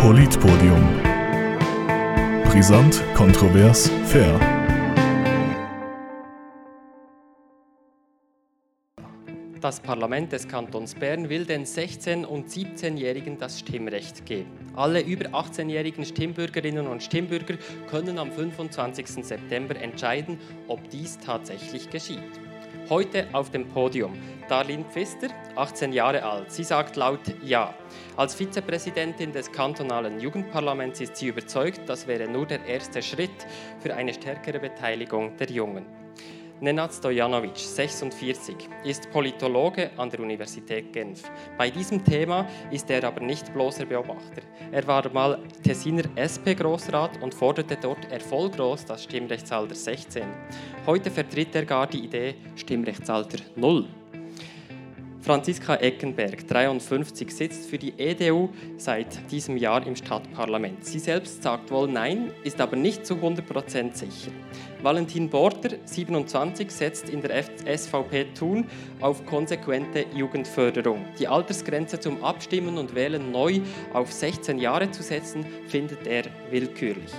Politpodium. Brisant, kontrovers, fair. Das Parlament des Kantons Bern will den 16- und 17-Jährigen das Stimmrecht geben. Alle über 18-jährigen Stimmbürgerinnen und Stimmbürger können am 25. September entscheiden, ob dies tatsächlich geschieht. Heute auf dem Podium Darlene Pfister, 18 Jahre alt. Sie sagt laut Ja. Als Vizepräsidentin des kantonalen Jugendparlaments ist sie überzeugt, das wäre nur der erste Schritt für eine stärkere Beteiligung der Jungen. Nenad Stojanovic, 46, ist Politologe an der Universität Genf. Bei diesem Thema ist er aber nicht bloßer Beobachter. Er war mal Tessiner SP-Grossrat und forderte dort erfolglos das Stimmrechtsalter 16. Heute vertritt er gar die Idee Stimmrechtsalter 0. Franziska Eckenberg, 53, sitzt für die EDU seit diesem Jahr im Stadtparlament. Sie selbst sagt wohl Nein, ist aber nicht zu 100% sicher. Valentin Border, 27, setzt in der SVP Thun auf konsequente Jugendförderung. Die Altersgrenze zum Abstimmen und Wählen neu auf 16 Jahre zu setzen, findet er willkürlich.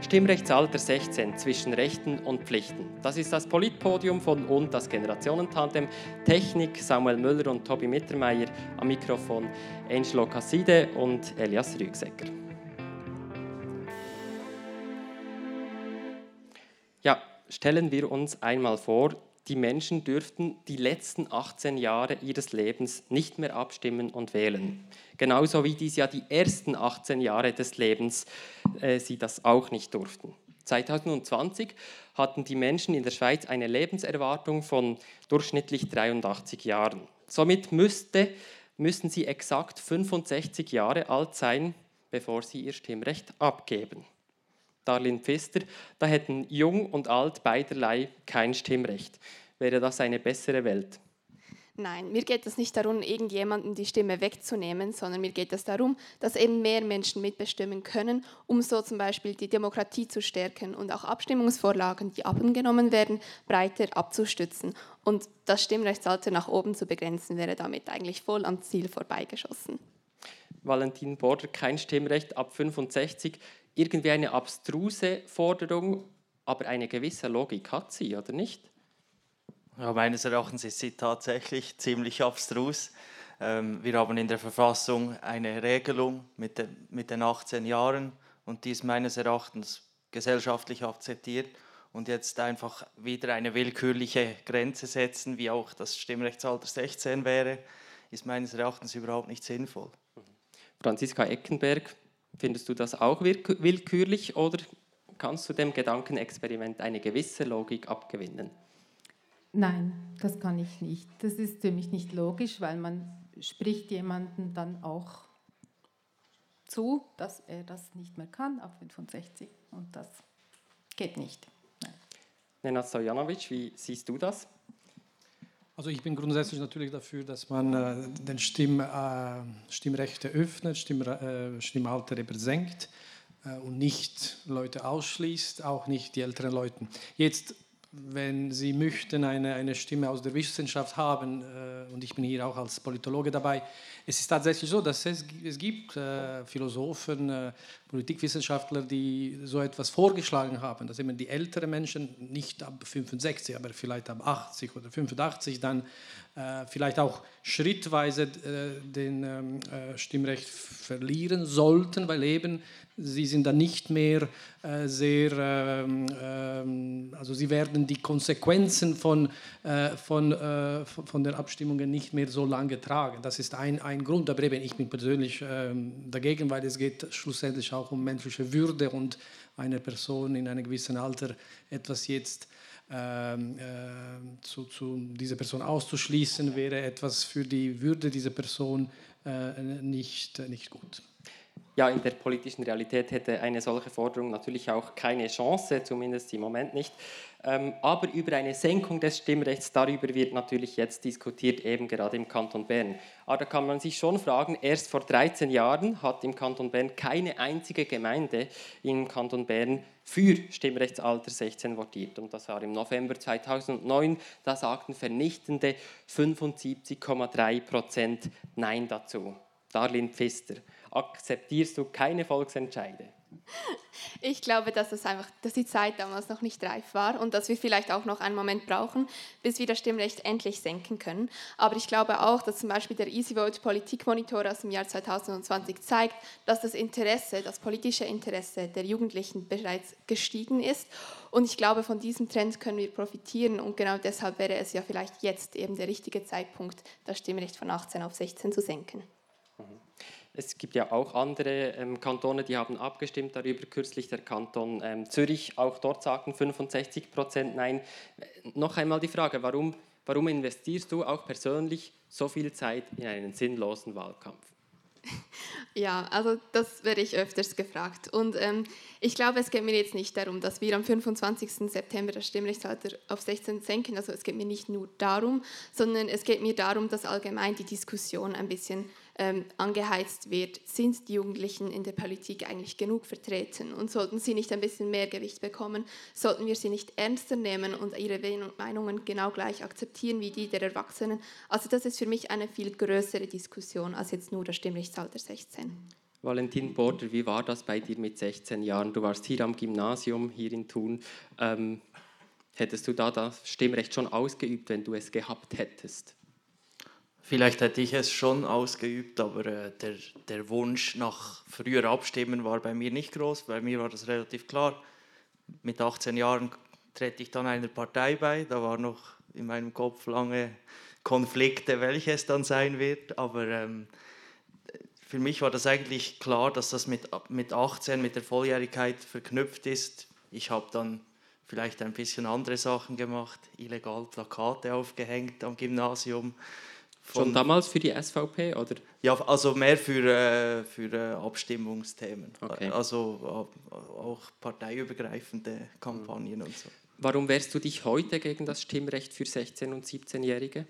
Stimmrechtsalter 16 zwischen Rechten und Pflichten. Das ist das Politpodium von und das Generationentandem Technik Samuel Müller und Tobi Mittermeier am Mikrofon Angelo Casside und Elias Rügsecker. Ja, stellen wir uns einmal vor, die Menschen dürften die letzten 18 Jahre ihres Lebens nicht mehr abstimmen und wählen. Genauso wie dies ja die ersten 18 Jahre des Lebens äh, sie das auch nicht durften. 2020 hatten die Menschen in der Schweiz eine Lebenserwartung von durchschnittlich 83 Jahren. Somit müsste, müssten sie exakt 65 Jahre alt sein, bevor sie ihr Stimmrecht abgeben. Darlene Pfister, da hätten Jung und Alt beiderlei kein Stimmrecht. Wäre das eine bessere Welt? Nein, mir geht es nicht darum, irgendjemandem die Stimme wegzunehmen, sondern mir geht es darum, dass eben mehr Menschen mitbestimmen können, um so zum Beispiel die Demokratie zu stärken und auch Abstimmungsvorlagen, die abgenommen werden, breiter abzustützen. Und das Stimmrechtsalter nach oben zu begrenzen, wäre damit eigentlich voll am Ziel vorbeigeschossen. Valentin Border, kein Stimmrecht ab 65 irgendwie eine abstruse Forderung, aber eine gewisse Logik hat sie, oder nicht? Ja, meines Erachtens ist sie tatsächlich ziemlich abstrus. Ähm, wir haben in der Verfassung eine Regelung mit, den, mit den 18 Jahren und die ist meines Erachtens gesellschaftlich akzeptiert. Und jetzt einfach wieder eine willkürliche Grenze setzen, wie auch das Stimmrechtsalter 16 wäre, ist meines Erachtens überhaupt nicht sinnvoll. Franziska Eckenberg, Findest du das auch willkürlich oder kannst du dem Gedankenexperiment eine gewisse Logik abgewinnen? Nein, das kann ich nicht. Das ist für mich nicht logisch, weil man spricht jemanden dann auch zu, dass er das nicht mehr kann ab 65 und das geht nicht. Nein. Nenad Stojanovic, wie siehst du das? Also ich bin grundsätzlich natürlich dafür, dass man äh, den Stimm, äh, Stimmrechte öffnet, Stimm, äh, Stimmalter eben senkt äh, und nicht Leute ausschließt, auch nicht die älteren Leute. Jetzt wenn Sie möchten eine, eine Stimme aus der Wissenschaft haben, äh, und ich bin hier auch als Politologe dabei, es ist tatsächlich so, dass es, es gibt äh, Philosophen, äh, Politikwissenschaftler, die so etwas vorgeschlagen haben, dass eben die älteren Menschen nicht ab 65, aber vielleicht ab 80 oder 85 dann vielleicht auch schrittweise äh, den ähm, äh, Stimmrecht verlieren sollten, weil eben sie sind dann nicht mehr sehr, ähm, ähm, also sie werden die Konsequenzen von, von, von den Abstimmungen nicht mehr so lange tragen. Das ist ein, ein Grund, aber eben ich bin persönlich dagegen, weil es geht schlussendlich auch um menschliche Würde und eine Person in einem gewissen Alter etwas jetzt äh, zu, zu dieser Person auszuschließen, wäre etwas für die Würde dieser Person äh, nicht, nicht gut. Ja, in der politischen Realität hätte eine solche Forderung natürlich auch keine Chance, zumindest im Moment nicht. Ähm, aber über eine Senkung des Stimmrechts, darüber wird natürlich jetzt diskutiert, eben gerade im Kanton Bern. Aber da kann man sich schon fragen, erst vor 13 Jahren hat im Kanton Bern keine einzige Gemeinde im Kanton Bern für Stimmrechtsalter 16 votiert. Und das war im November 2009. Da sagten vernichtende 75,3 Prozent Nein dazu. Darlene Pfister. Akzeptierst du keine Volksentscheide? Ich glaube, dass, das einfach, dass die Zeit damals noch nicht reif war und dass wir vielleicht auch noch einen Moment brauchen, bis wir das Stimmrecht endlich senken können. Aber ich glaube auch, dass zum Beispiel der Easy Vote Politikmonitor aus dem Jahr 2020 zeigt, dass das Interesse, das politische Interesse der Jugendlichen bereits gestiegen ist. Und ich glaube, von diesem Trend können wir profitieren und genau deshalb wäre es ja vielleicht jetzt eben der richtige Zeitpunkt, das Stimmrecht von 18 auf 16 zu senken. Es gibt ja auch andere ähm, Kantone, die haben abgestimmt darüber. Kürzlich der Kanton ähm, Zürich, auch dort sagten 65 Prozent Nein. Äh, noch einmal die Frage, warum, warum investierst du auch persönlich so viel Zeit in einen sinnlosen Wahlkampf? Ja, also das werde ich öfters gefragt. Und ähm, ich glaube, es geht mir jetzt nicht darum, dass wir am 25. September das Stimmrechtsalter auf 16 senken. Also es geht mir nicht nur darum, sondern es geht mir darum, dass allgemein die Diskussion ein bisschen ähm, angeheizt wird, sind die Jugendlichen in der Politik eigentlich genug vertreten und sollten sie nicht ein bisschen mehr Gewicht bekommen, sollten wir sie nicht ernster nehmen und ihre Meinungen genau gleich akzeptieren wie die der Erwachsenen. Also das ist für mich eine viel größere Diskussion als jetzt nur das Stimmrechtsalter 16. Valentin Border, wie war das bei dir mit 16 Jahren? Du warst hier am Gymnasium, hier in Thun. Ähm, hättest du da das Stimmrecht schon ausgeübt, wenn du es gehabt hättest? Vielleicht hätte ich es schon ausgeübt, aber äh, der, der Wunsch nach früher abstimmen war bei mir nicht groß. Bei mir war das relativ klar. Mit 18 Jahren trete ich dann einer Partei bei. Da war noch in meinem Kopf lange Konflikte, welche es dann sein wird. Aber ähm, für mich war das eigentlich klar, dass das mit, mit 18, mit der Volljährigkeit verknüpft ist. Ich habe dann vielleicht ein bisschen andere Sachen gemacht, illegal Plakate aufgehängt am Gymnasium Schon damals für die SVP, oder? Ja, also mehr für, äh, für äh, Abstimmungsthemen. Okay. Also äh, auch parteiübergreifende Kampagnen und so. Warum wehrst du dich heute gegen das Stimmrecht für 16- und 17-Jährige?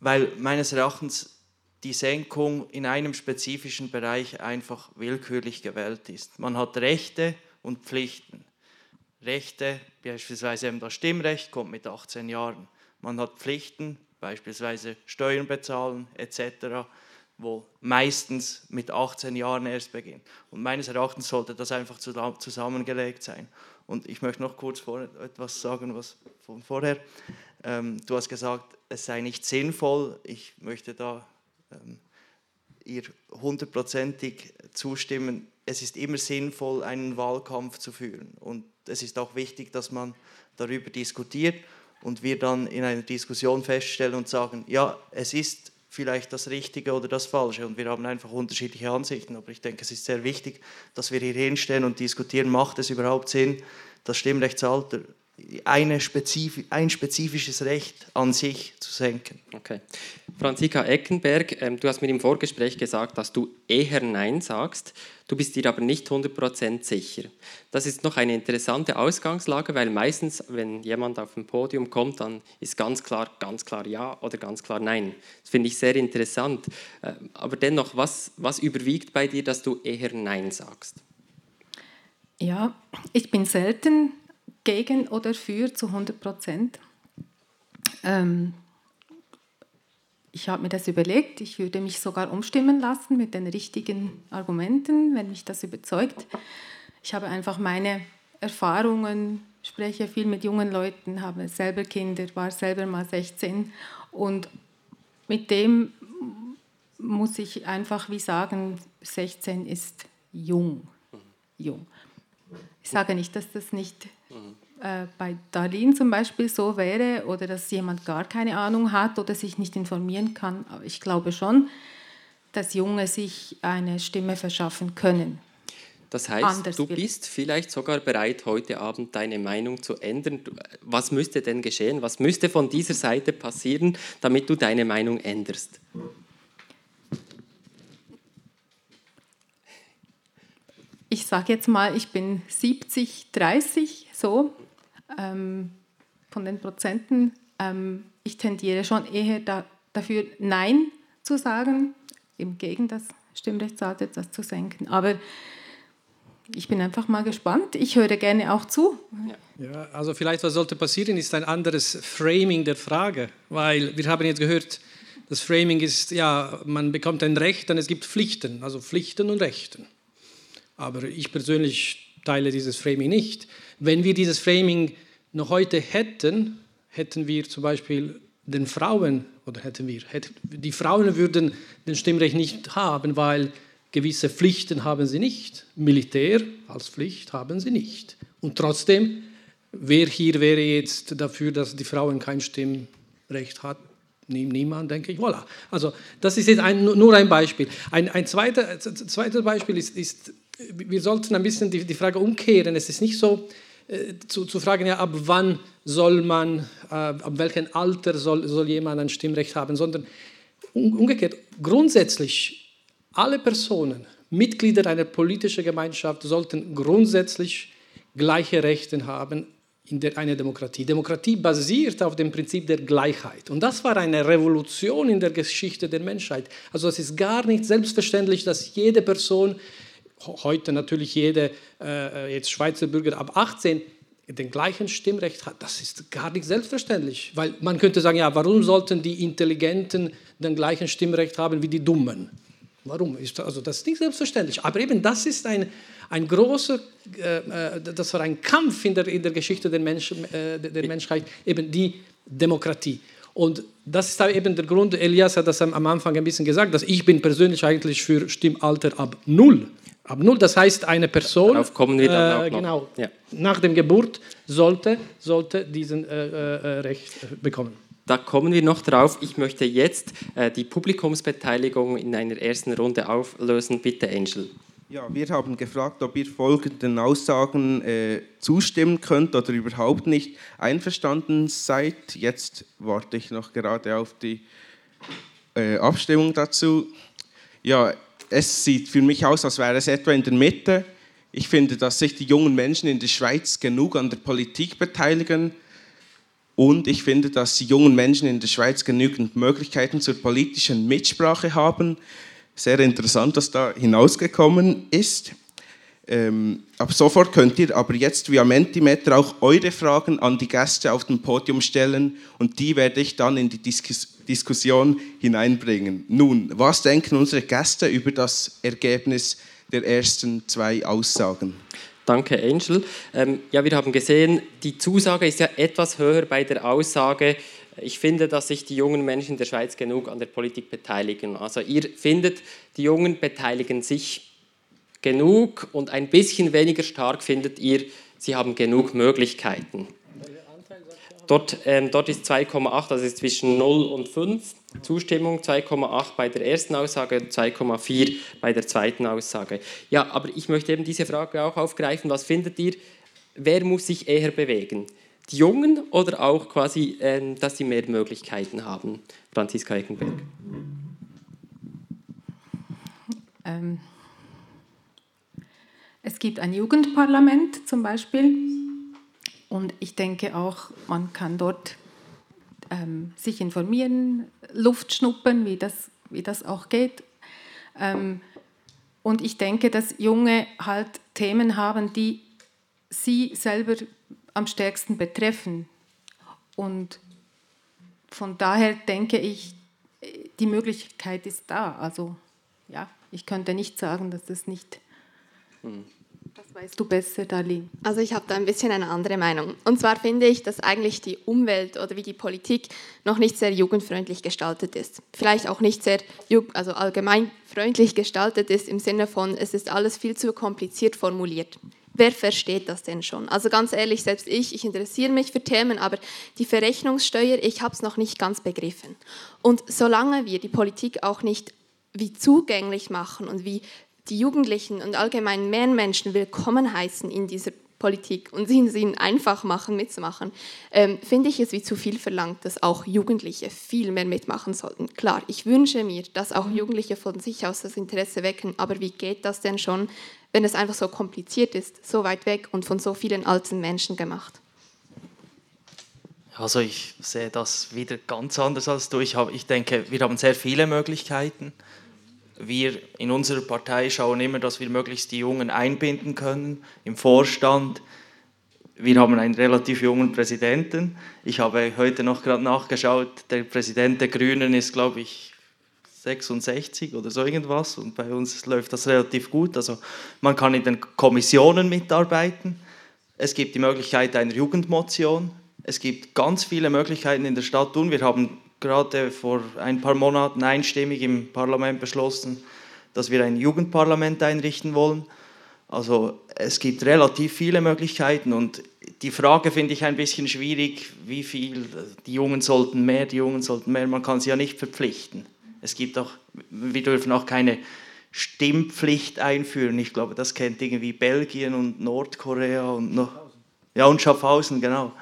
Weil meines Erachtens die Senkung in einem spezifischen Bereich einfach willkürlich gewählt ist. Man hat Rechte und Pflichten. Rechte, beispielsweise eben das Stimmrecht, kommt mit 18 Jahren. Man hat Pflichten, beispielsweise Steuern bezahlen etc., wo meistens mit 18 Jahren erst beginnt. Und meines Erachtens sollte das einfach zusammengelegt sein. Und ich möchte noch kurz vor, etwas sagen, was von vorher. Ähm, du hast gesagt, es sei nicht sinnvoll. Ich möchte da ähm, ihr hundertprozentig zustimmen. Es ist immer sinnvoll, einen Wahlkampf zu führen. Und es ist auch wichtig, dass man darüber diskutiert und wir dann in einer Diskussion feststellen und sagen, ja, es ist vielleicht das Richtige oder das Falsche und wir haben einfach unterschiedliche Ansichten. Aber ich denke, es ist sehr wichtig, dass wir hier hinstellen und diskutieren, macht es überhaupt Sinn, das Stimmrechtsalter eine spezif ein spezifisches Recht an sich zu senken. Okay. Franziska Eckenberg, ähm, du hast mir im Vorgespräch gesagt, dass du eher Nein sagst. Du bist dir aber nicht 100% sicher. Das ist noch eine interessante Ausgangslage, weil meistens, wenn jemand auf ein Podium kommt, dann ist ganz klar, ganz klar Ja oder ganz klar Nein. Das finde ich sehr interessant. Äh, aber dennoch, was, was überwiegt bei dir, dass du eher Nein sagst? Ja, ich bin selten gegen oder für zu 100 Prozent. Ähm, ich habe mir das überlegt, ich würde mich sogar umstimmen lassen mit den richtigen Argumenten, wenn mich das überzeugt. Ich habe einfach meine Erfahrungen, spreche viel mit jungen Leuten, habe selber Kinder, war selber mal 16 und mit dem muss ich einfach wie sagen, 16 ist jung. jung. Ich sage nicht, dass das nicht äh, bei Darlene zum Beispiel so wäre oder dass jemand gar keine Ahnung hat oder sich nicht informieren kann. Aber ich glaube schon, dass Junge sich eine Stimme verschaffen können. Das heißt, Anders du bist vielleicht sogar bereit, heute Abend deine Meinung zu ändern. Was müsste denn geschehen? Was müsste von dieser Seite passieren, damit du deine Meinung änderst? ich sage jetzt mal, ich bin 70, 30 so ähm, von den Prozenten. Ähm, ich tendiere schon eher da, dafür, Nein zu sagen, im Gegen das Stimmrechtsalter das zu senken. Aber ich bin einfach mal gespannt. Ich höre gerne auch zu. Ja, also vielleicht was sollte passieren, ist ein anderes Framing der Frage, weil wir haben jetzt gehört, Das Framing ist, ja, man bekommt ein Recht, dann es gibt Pflichten, also Pflichten und Rechten. Aber ich persönlich teile dieses Framing nicht. Wenn wir dieses Framing noch heute hätten, hätten wir zum Beispiel den Frauen, oder hätten wir, hätten, die Frauen würden den Stimmrecht nicht haben, weil gewisse Pflichten haben sie nicht. Militär als Pflicht haben sie nicht. Und trotzdem, wer hier wäre jetzt dafür, dass die Frauen kein Stimmrecht hat? Niemand, denke ich. Voilà. Also das ist jetzt ein, nur ein Beispiel. Ein, ein zweiter, zweites Beispiel ist, ist, wir sollten ein bisschen die, die Frage umkehren. Es ist nicht so, zu, zu fragen, ja, ab wann soll man, äh, ab welchem Alter soll, soll jemand ein Stimmrecht haben, sondern umgekehrt, grundsätzlich alle Personen, Mitglieder einer politischen Gemeinschaft sollten grundsätzlich gleiche Rechte haben in der, einer Demokratie. Demokratie basiert auf dem Prinzip der Gleichheit. Und das war eine Revolution in der Geschichte der Menschheit. Also es ist gar nicht selbstverständlich, dass jede Person heute natürlich jeder äh, jetzt Schweizer Bürger ab 18 den gleichen Stimmrecht hat, das ist gar nicht selbstverständlich. Weil man könnte sagen, ja, warum sollten die Intelligenten den gleichen Stimmrecht haben wie die Dummen? Warum? Also das ist nicht selbstverständlich. Aber eben das ist ein, ein großer, äh, äh das war ein Kampf in der, in der Geschichte der, Mensch, äh, der Menschheit, eben die Demokratie. Und das ist eben der Grund, Elias hat das am Anfang ein bisschen gesagt, dass ich bin persönlich eigentlich für Stimmalter ab null Ab null, das heißt, eine Person Darauf kommen wir dann äh, genau, ja. nach dem Geburt sollte, sollte diesen äh, äh, Recht bekommen. Da kommen wir noch drauf. Ich möchte jetzt äh, die Publikumsbeteiligung in einer ersten Runde auflösen. Bitte, Angel. Ja, wir haben gefragt, ob ihr folgenden Aussagen äh, zustimmen könnt oder überhaupt nicht einverstanden seid. Jetzt warte ich noch gerade auf die äh, Abstimmung dazu. Ja, es sieht für mich aus, als wäre es etwa in der Mitte. Ich finde, dass sich die jungen Menschen in der Schweiz genug an der Politik beteiligen und ich finde, dass die jungen Menschen in der Schweiz genügend Möglichkeiten zur politischen Mitsprache haben. Sehr interessant, dass da hinausgekommen ist. Ähm, ab sofort könnt ihr aber jetzt via Mentimeter auch eure Fragen an die Gäste auf dem Podium stellen und die werde ich dann in die Diskus Diskussion hineinbringen. Nun, was denken unsere Gäste über das Ergebnis der ersten zwei Aussagen? Danke, Angel. Ähm, ja, wir haben gesehen, die Zusage ist ja etwas höher bei der Aussage, ich finde, dass sich die jungen Menschen der Schweiz genug an der Politik beteiligen. Also ihr findet, die Jungen beteiligen sich genug und ein bisschen weniger stark findet ihr, sie haben genug Möglichkeiten. Dort, ähm, dort ist 2,8, also ist zwischen 0 und 5 Zustimmung, 2,8 bei der ersten Aussage, 2,4 bei der zweiten Aussage. Ja, aber ich möchte eben diese Frage auch aufgreifen. Was findet ihr, wer muss sich eher bewegen? Die Jungen oder auch quasi, ähm, dass sie mehr Möglichkeiten haben? Franziska Eckenberg. Ähm, es gibt ein Jugendparlament zum Beispiel und ich denke auch, man kann dort ähm, sich informieren, Luft schnuppern, wie das, wie das auch geht. Ähm, und ich denke, dass Junge halt Themen haben, die sie selber am stärksten betreffen. Und von daher denke ich, die Möglichkeit ist da. Also ja, ich könnte nicht sagen, dass das nicht hm. Das weißt du besser, Darlene. Also ich habe da ein bisschen eine andere Meinung. Und zwar finde ich, dass eigentlich die Umwelt oder wie die Politik noch nicht sehr jugendfreundlich gestaltet ist. Vielleicht auch nicht sehr also allgemein freundlich gestaltet ist im Sinne von, es ist alles viel zu kompliziert formuliert. Wer versteht das denn schon? Also ganz ehrlich, selbst ich, ich interessiere mich für Themen, aber die Verrechnungssteuer, ich habe es noch nicht ganz begriffen. Und solange wir die Politik auch nicht wie zugänglich machen und wie die Jugendlichen und allgemein mehr Menschen willkommen heißen in dieser Politik und sie ihnen einfach machen, mitzumachen, ähm, finde ich es wie zu viel verlangt, dass auch Jugendliche viel mehr mitmachen sollten. Klar, ich wünsche mir, dass auch Jugendliche von sich aus das Interesse wecken, aber wie geht das denn schon, wenn es einfach so kompliziert ist, so weit weg und von so vielen alten Menschen gemacht? Also ich sehe das wieder ganz anders als du. Ich, habe, ich denke, wir haben sehr viele Möglichkeiten wir in unserer Partei schauen immer, dass wir möglichst die Jungen einbinden können im Vorstand. wir haben einen relativ jungen Präsidenten. Ich habe heute noch gerade nachgeschaut, der Präsident der Grünen ist, glaube ich, 66 oder so irgendwas und bei uns läuft das relativ gut. Also man kann in den Kommissionen mitarbeiten. Es gibt die Möglichkeit einer Jugendmotion. Es gibt ganz viele Möglichkeiten in der Stadt Thun. Wir haben gerade vor ein paar Monaten einstimmig im Parlament beschlossen, dass wir ein Jugendparlament einrichten wollen. Also es gibt relativ viele Möglichkeiten und die Frage finde ich ein bisschen schwierig, wie viel, die Jungen sollten mehr, die Jungen sollten mehr, man kann sie ja nicht verpflichten. Es gibt auch, wir dürfen auch keine Stimmpflicht einführen. Ich glaube, das kennt irgendwie Belgien und Nordkorea und noch, ja und Schaffhausen, genau.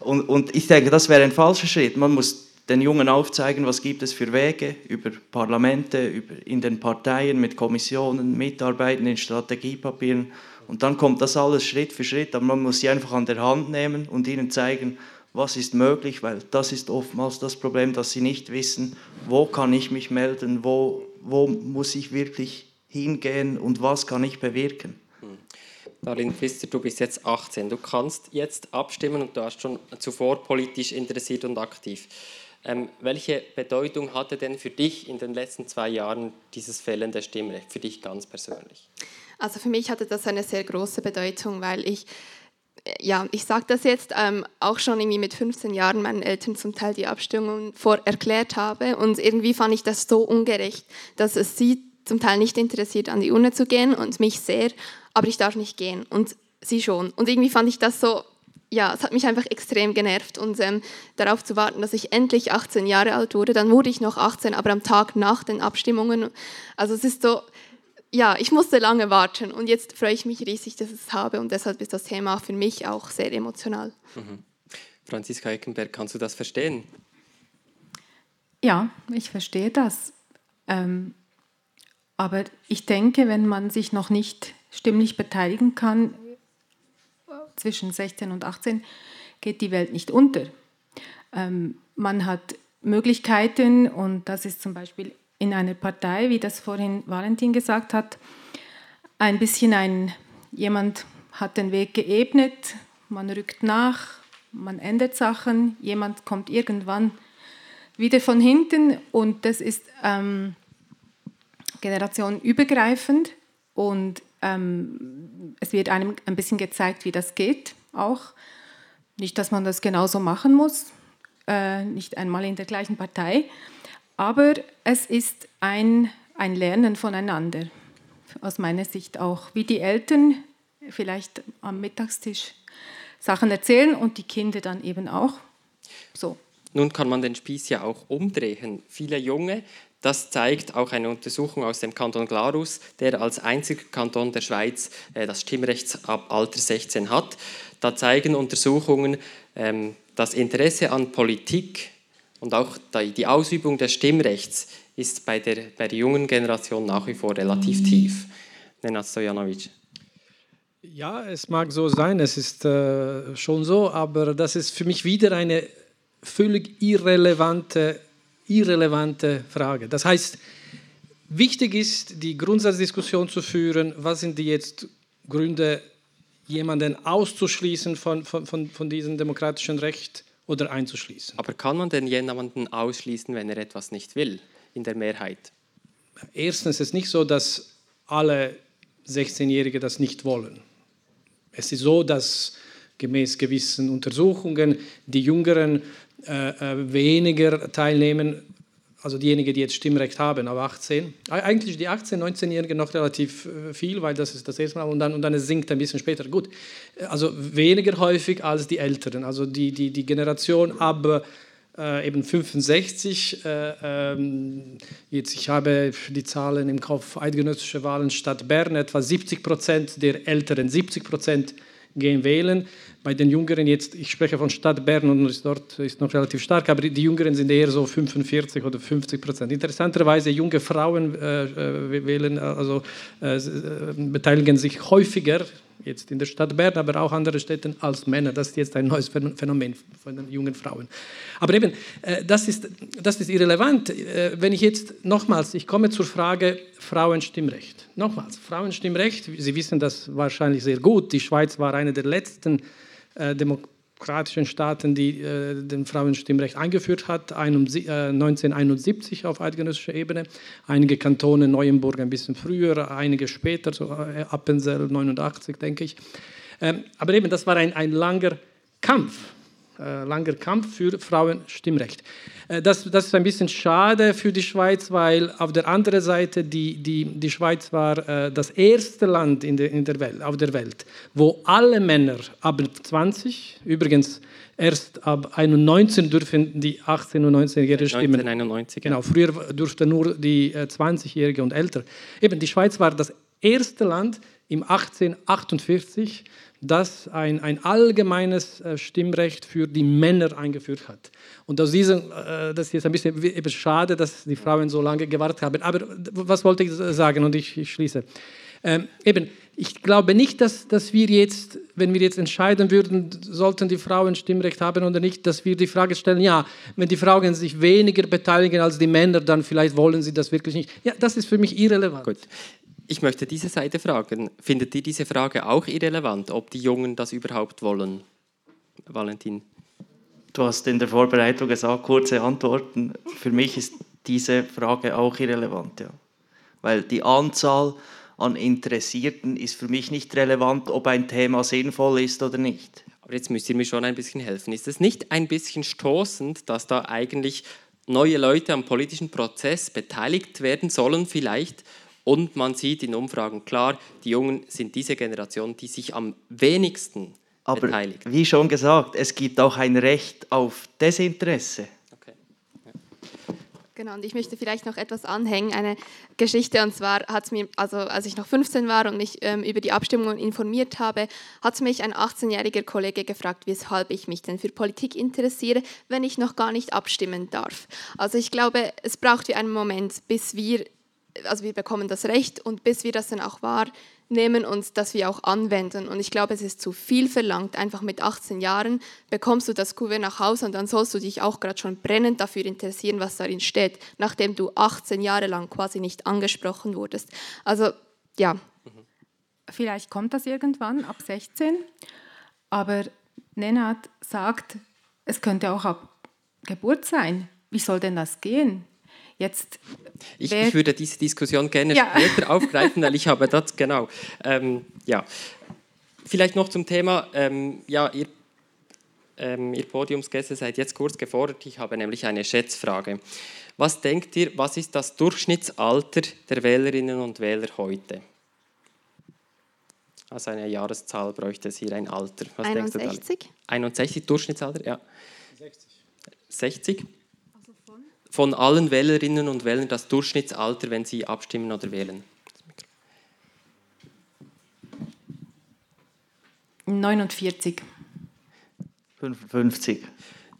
Und, und ich denke, das wäre ein falscher Schritt. Man muss den Jungen aufzeigen, was gibt es für Wege über Parlamente, über, in den Parteien, mit Kommissionen, Mitarbeiten in Strategiepapieren. Und dann kommt das alles Schritt für Schritt, aber man muss sie einfach an der Hand nehmen und ihnen zeigen, was ist möglich, weil das ist oftmals das Problem, dass sie nicht wissen, wo kann ich mich melden, wo, wo muss ich wirklich hingehen und was kann ich bewirken. Darlene Pfister, du bist jetzt 18. Du kannst jetzt abstimmen und du warst schon zuvor politisch interessiert und aktiv. Ähm, welche Bedeutung hatte denn für dich in den letzten zwei Jahren dieses fehlende Stimmrecht, für dich ganz persönlich? Also für mich hatte das eine sehr große Bedeutung, weil ich, ja, ich sage das jetzt, ähm, auch schon irgendwie mit 15 Jahren meinen Eltern zum Teil die Abstimmung vor erklärt habe und irgendwie fand ich das so ungerecht, dass es sie zum Teil nicht interessiert, an die Urne zu gehen und mich sehr, aber ich darf nicht gehen und sie schon. Und irgendwie fand ich das so ja, es hat mich einfach extrem genervt und ähm, darauf zu warten, dass ich endlich 18 Jahre alt wurde. Dann wurde ich noch 18, aber am Tag nach den Abstimmungen. Also es ist so, ja, ich musste lange warten und jetzt freue ich mich riesig, dass ich es habe und deshalb ist das Thema für mich auch sehr emotional. Mhm. Franziska Eckenberg, kannst du das verstehen? Ja, ich verstehe das. Ähm, aber ich denke, wenn man sich noch nicht stimmlich beteiligen kann, zwischen 16 und 18 geht die Welt nicht unter. Ähm, man hat Möglichkeiten und das ist zum Beispiel in einer Partei, wie das vorhin Valentin gesagt hat, ein bisschen ein, jemand hat den Weg geebnet, man rückt nach, man ändert Sachen, jemand kommt irgendwann wieder von hinten und das ist ähm, generationenübergreifend und ähm, es wird einem ein bisschen gezeigt, wie das geht auch. Nicht, dass man das genauso machen muss, äh, nicht einmal in der gleichen Partei, aber es ist ein, ein Lernen voneinander, aus meiner Sicht auch, wie die Eltern vielleicht am Mittagstisch Sachen erzählen und die Kinder dann eben auch. So. Nun kann man den Spieß ja auch umdrehen. Viele Junge das zeigt auch eine Untersuchung aus dem Kanton Glarus, der als einziger Kanton der Schweiz äh, das Stimmrechtsalter 16 hat. Da zeigen Untersuchungen, ähm, das Interesse an Politik und auch die Ausübung des Stimmrechts ist bei der, bei der jungen Generation nach wie vor relativ tief. Nenad Stojanovic. Ja, es mag so sein, es ist äh, schon so, aber das ist für mich wieder eine völlig irrelevante irrelevante Frage. Das heißt, wichtig ist, die Grundsatzdiskussion zu führen, was sind die jetzt Gründe, jemanden auszuschließen von, von, von, von diesem demokratischen Recht oder einzuschließen. Aber kann man denn jemanden ausschließen, wenn er etwas nicht will, in der Mehrheit? Erstens ist es nicht so, dass alle 16-Jährige das nicht wollen. Es ist so, dass gemäß gewissen Untersuchungen die Jüngeren äh, äh, weniger teilnehmen, also diejenigen, die jetzt Stimmrecht haben, aber 18. Eigentlich die 18-, 19-Jährigen noch relativ äh, viel, weil das ist das erste Mal und dann, und dann es sinkt ein bisschen später. Gut, also weniger häufig als die Älteren, also die, die, die Generation ab äh, eben 65. Äh, ähm, jetzt, ich habe die Zahlen im Kopf, eidgenössische Wahlen Stadt Bern, etwa 70 Prozent der Älteren, 70 Prozent gehen wählen. Bei den Jüngeren jetzt, ich spreche von Stadt Bern und ist dort ist noch relativ stark, aber die Jüngeren sind eher so 45 oder 50 Prozent. Interessanterweise junge Frauen äh, äh wählen, also äh, äh, beteiligen sich häufiger jetzt in der Stadt Bern, aber auch andere Städten als Männer. Das ist jetzt ein neues Phänomen von den jungen Frauen. Aber eben, äh, das, ist, das ist irrelevant. Äh, wenn ich jetzt nochmals, ich komme zur Frage Frauenstimmrecht. Nochmals, Frauenstimmrecht, Sie wissen das wahrscheinlich sehr gut. Die Schweiz war eine der letzten äh, demokratischen Staaten, die äh, den Frauenstimmrecht eingeführt hat, 1971 auf eidgenössischer Ebene, einige Kantone, Neuenburg ein bisschen früher, einige später, so Appenzell 89, denke ich. Ähm, aber eben, das war ein, ein langer Kampf. äh, langer Kampf für Frauenstimmrecht. Äh, das, das ist ein bisschen schade für die Schweiz, weil auf der anderen Seite die, die, die Schweiz war äh, das erste Land in der, in der Welt, auf der Welt, wo alle Männer ab 20, übrigens erst ab 19 dürfen die 18- und 19-Jährigen stimmen. 1991, Genau, früher durften nur die 20-Jährigen und älter. Eben, die Schweiz war das erste Land im 1848, das ein, ein allgemeines äh, Stimmrecht für die Männer eingeführt hat. Und aus diesem, äh, das ist jetzt ein bisschen schade, dass die Frauen so lange gewartet haben. Aber was wollte ich sagen? Und ich, ich schließe. Ähm, eben, ich glaube nicht, dass, dass wir jetzt, wenn wir jetzt entscheiden würden, sollten die Frauen Stimmrecht haben oder nicht, dass wir die Frage stellen, ja, wenn die Frauen sich weniger beteiligen als die Männer, dann vielleicht wollen sie das wirklich nicht. Ja, das ist für mich irrelevant. Gut. Ich möchte diese Seite fragen. Findet ihr diese Frage auch irrelevant, ob die Jungen das überhaupt wollen? Valentin. Du hast in der Vorbereitung gesagt, kurze Antworten. Für mich ist diese Frage auch irrelevant, ja. Weil die Anzahl an Interessierten ist für mich nicht relevant, ob ein Thema sinnvoll ist oder nicht. Aber jetzt müsst ihr mir schon ein bisschen helfen. Ist es nicht ein bisschen stoßend, dass da eigentlich neue Leute am politischen Prozess beteiligt werden sollen, vielleicht, und man sieht in Umfragen klar, die Jungen sind diese Generation, die sich am wenigsten Aber beteiligt. Wie schon gesagt, es gibt auch ein Recht auf Desinteresse. Okay. Genau, und ich möchte vielleicht noch etwas anhängen, eine Geschichte, und zwar hat es mir, also als ich noch 15 war und mich ähm, über die Abstimmungen informiert habe, hat mich ein 18-jähriger Kollege gefragt, weshalb ich mich denn für Politik interessiere, wenn ich noch gar nicht abstimmen darf. Also ich glaube, es braucht wie einen Moment, bis wir also wir bekommen das Recht und bis wir das dann auch wahrnehmen und das wir auch anwenden. Und ich glaube, es ist zu viel verlangt. Einfach mit 18 Jahren bekommst du das Kuvert nach Hause und dann sollst du dich auch gerade schon brennend dafür interessieren, was darin steht, nachdem du 18 Jahre lang quasi nicht angesprochen wurdest. Also ja. Vielleicht kommt das irgendwann ab 16, aber Nenad sagt, es könnte auch ab Geburt sein. Wie soll denn das gehen? Jetzt, ich, ich, würde diese Diskussion gerne ja. später aufgreifen, weil ich habe das, genau. Ähm, ja. Vielleicht noch zum Thema, ähm, ja, ihr, ähm, ihr Podiumsgäste seid jetzt kurz gefordert, ich habe nämlich eine Schätzfrage. Was denkt ihr, was ist das Durchschnittsalter der Wählerinnen und Wähler heute? Also eine Jahreszahl bräuchte es hier ein Alter. Was 61? 61 Durchschnittsalter, ja. 60. 60? Von allen Wählerinnen und Wählern das Durchschnittsalter, wenn sie abstimmen oder wählen? 49. 55.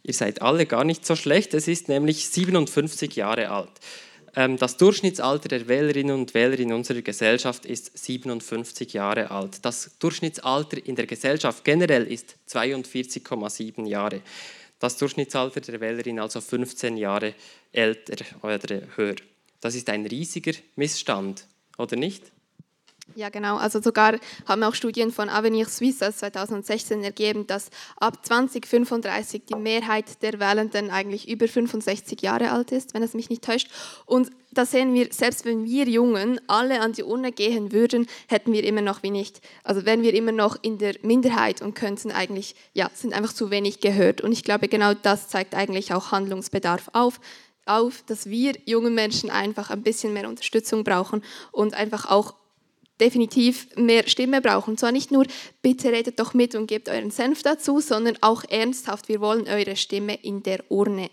Ihr seid alle gar nicht so schlecht. Es ist nämlich 57 Jahre alt. Ähm, das Durchschnittsalter der Wählerinnen und Wähler in unserer Gesellschaft ist 57 Jahre alt. Das Durchschnittsalter in der Gesellschaft generell ist 42,7 Jahre das Durchschnittsalter der Wählerin also 15 Jahre älter oder höher. Das ist ein riesiger Missstand, oder nicht? Ja, genau. Also sogar haben auch Studien von Avenir Suisse aus 2016 ergeben, dass ab 2035 die Mehrheit der Wählenden eigentlich über 65 Jahre alt ist, wenn es mich nicht täuscht. Und da sehen wir, selbst wenn wir Jungen alle an die Urne gehen würden, hätten wir immer noch wenig, also wären wir immer noch in der Minderheit und könnten eigentlich, ja, sind einfach zu wenig gehört. Und ich glaube, genau das zeigt eigentlich auch Handlungsbedarf auf auf, dass wir jungen Menschen einfach ein bisschen mehr Unterstützung brauchen und einfach auch definitiv mehr Stimme brauchen. Und zwar nicht nur, bitte redet doch mit und gebt euren Senf dazu, sondern auch ernsthaft, wir wollen eure Stimme in der Urne.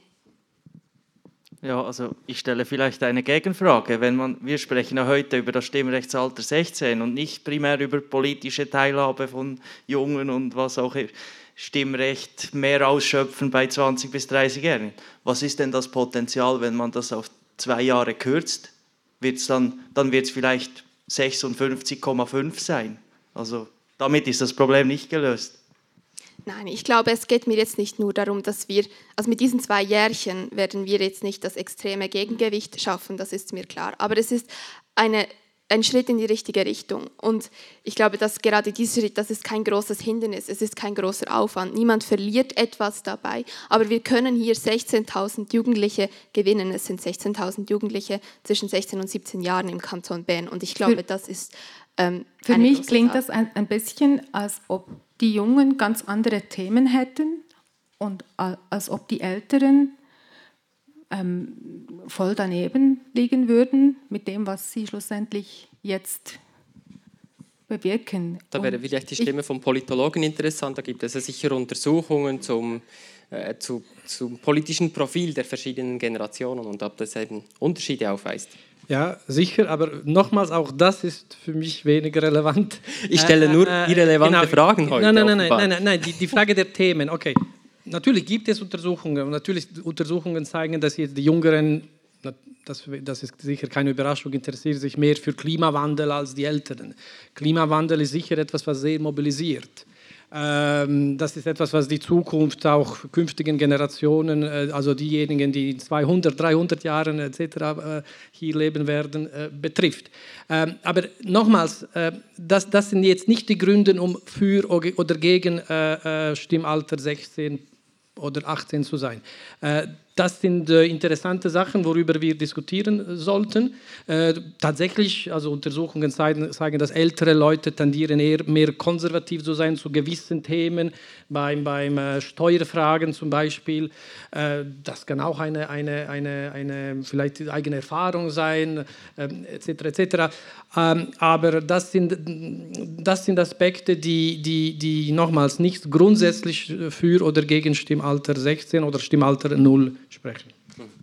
Ja, also ich stelle vielleicht eine Gegenfrage. Wenn man, wir sprechen ja heute über das Stimmrechtsalter 16 und nicht primär über politische Teilhabe von Jungen und was auch immer. Stimmrecht mehr ausschöpfen bei 20 bis 30-Jährigen. Was ist denn das Potenzial, wenn man das auf zwei Jahre kürzt? Wird's dann dann wird es vielleicht 56,5 sein. Also damit ist das Problem nicht gelöst. Nein, ich glaube, es geht mir jetzt nicht nur darum, dass wir, also mit diesen zwei Jährchen werden wir jetzt nicht das extreme Gegengewicht schaffen, das ist mir klar. Aber es ist eine ein Schritt in die richtige Richtung. Und ich glaube, dass gerade dieser Schritt, das ist kein großes Hindernis, es ist kein großer Aufwand. Niemand verliert etwas dabei, aber wir können hier 16.000 Jugendliche gewinnen. Es sind 16.000 Jugendliche zwischen 16 und 17 Jahren im Kanton Bern. Und ich glaube, das ist ähm, Für mich klingt das ein, ein bisschen, als ob die Jungen ganz andere Themen hätten und als ob die Älteren ähm, voll daneben liegen würden mit dem, was sie schlussendlich jetzt bewirken. Da wäre vielleicht die Stimme vom Politologen interessant. Da gibt es ja sicher Untersuchungen zum, äh, zu, zum politischen Profil der verschiedenen Generationen und ob das eben Unterschiede aufweist. Ja, sicher, aber nochmals, auch das ist für mich weniger relevant. Ich stelle nur äh, äh irrelevante genau. Fragen heute. Nein, nein, nein, nein, nein, nein, die, die Frage der Themen, okay. Natürlich gibt es Untersuchungen und natürlich Untersuchungen zeigen, dass jetzt die Jüngeren, das, das ist sicher keine Überraschung, interessieren sich mehr für Klimawandel als die Älteren. Klimawandel ist sicher etwas, was sehr mobilisiert. Ähm, das ist etwas, was die Zukunft auch künftigen Generationen, äh, also diejenigen, die in 200, 300 Jahren etc. Äh, hier leben werden, äh, betrifft. Ähm, aber nochmals, das, das sind jetzt nicht die Gründe, um für oder gegen Stimmalter 16 oder 18 zu sein. Das sind äh, interessante Sachen, worüber wir diskutieren sollten. Äh, tatsächlich, also Untersuchungen zeigen, zeigen, dass ältere Leute tendieren eher mehr konservativ zu sein zu gewissen Themen, beim, beim äh, Steuerfragen zum Beispiel. Äh, das kann auch eine, eine, eine, eine vielleicht eigene Erfahrung sein, etc. Ähm, etc. Ähm, aber das sind, das sind Aspekte, die, die, die nochmals nicht grundsätzlich für oder gegen Stimmalter 16 oder Stimmalter 0 sprechen.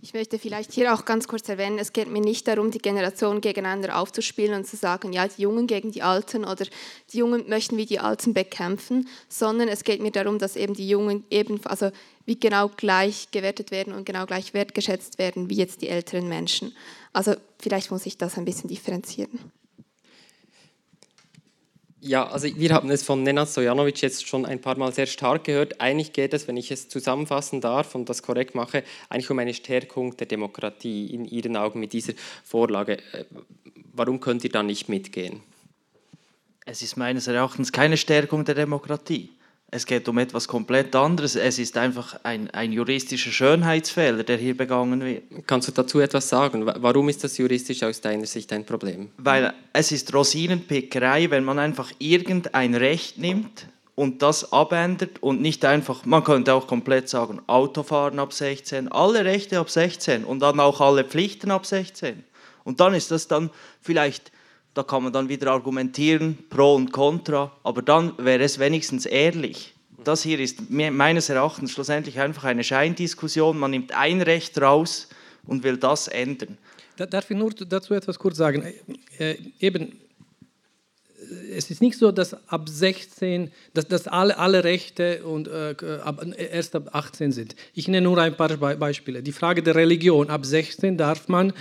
Ich möchte vielleicht hier auch ganz kurz erwähnen, es geht mir nicht darum, die Generationen gegeneinander aufzuspielen und zu sagen, ja, die Jungen gegen die Alten oder die Jungen möchten wie die Alten bekämpfen, sondern es geht mir darum, dass eben die Jungen eben, also wie genau gleich gewertet werden und genau gleich wertgeschätzt werden wie jetzt die älteren Menschen. Also vielleicht muss ich das ein bisschen differenzieren. Ja, also wir haben es von Nenad Stojanovic jetzt schon ein paar Mal sehr stark gehört. Eigentlich geht es, wenn ich es zusammenfassen darf und das korrekt mache, eigentlich um eine Stärkung der Demokratie in Ihren Augen mit dieser Vorlage. Äh, warum könnt ihr da nicht mitgehen? Es ist meines Erachtens keine Stärkung der Demokratie. Es geht um etwas komplett anderes. Es ist einfach ein, ein juristischer Schönheitsfehler, der hier begangen wird. Kannst du dazu etwas sagen? Warum ist das juristisch aus deiner Sicht ein Problem? Weil es ist Rosinenpickerei, wenn man einfach irgendein Recht nimmt und das abändert und nicht einfach, man könnte auch komplett sagen, Autofahren ab 16, alle Rechte ab 16 und dann auch alle Pflichten ab 16. Und dann ist das dann vielleicht da kann man dann wieder argumentieren, pro und contra, aber dann wäre es wenigstens ehrlich. Das hier ist meines Erachtens schlussendlich einfach eine Scheindiskussion. Man nimmt ein Recht raus und will das ändern. Darf ich nur dazu etwas kurz sagen? Äh, eben, es ist nicht so, dass ab 16, dass, dass alle, alle Rechte und, äh, ab, erst ab 18 sind. Ich nenne nur ein paar Beispiele. Die Frage der Religion. Ab 16 darf man äh,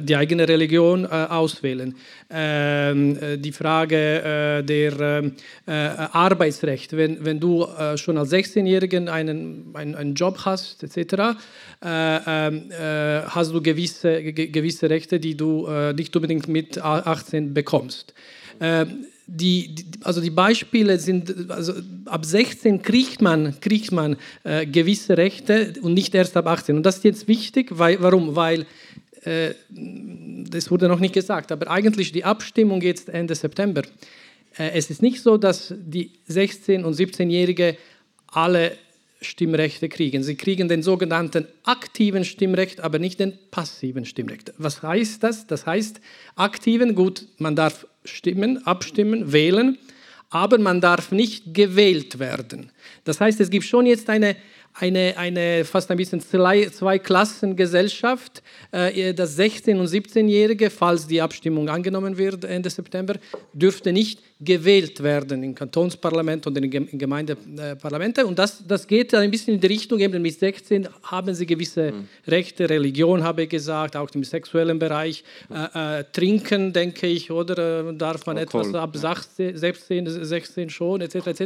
die eigene Religion äh, auswählen. Ähm, äh, die Frage der Arbeitsrecht, wenn, wenn du schon als 16-Jähriger einen, einen, einen, Job hast, etc., ähm, hast du gewisse, gewisse Rechte, die du nicht unbedingt mit 18 bekommst. Ähm, die, also die Beispiele sind, also ab 16 kriegt man, kriegt man äh, gewisse Rechte und nicht erst ab 18. Und das ist jetzt wichtig, weil, warum? Weil äh, das wurde noch nicht gesagt, aber eigentlich die Abstimmung jetzt Ende September. Äh, es ist nicht so, dass die 16- und 17-Jährigen alle Stimmrechte kriegen. Sie kriegen den sogenannten aktiven Stimmrecht, aber nicht den passiven Stimmrecht. Was heißt das? Das heißt, aktiven, gut, man darf stimmen, abstimmen, wählen, aber man darf nicht gewählt werden. Das heißt, es gibt schon jetzt eine eine, eine fast ein bisschen Zweiklassengesellschaft. Äh, das 16- und 17-Jährige, falls die Abstimmung angenommen wird Ende September, dürfte nicht gewählt werden im Kantonsparlament und in Gemeindeparlamente. Und das, das geht ein bisschen in die Richtung, eben mit 16 haben sie gewisse mhm. Rechte, Religion habe ich gesagt, auch im sexuellen Bereich. Äh, äh, trinken, denke ich, oder äh, darf man oh, etwas ab 16, 16, 16 schon, etc. etc.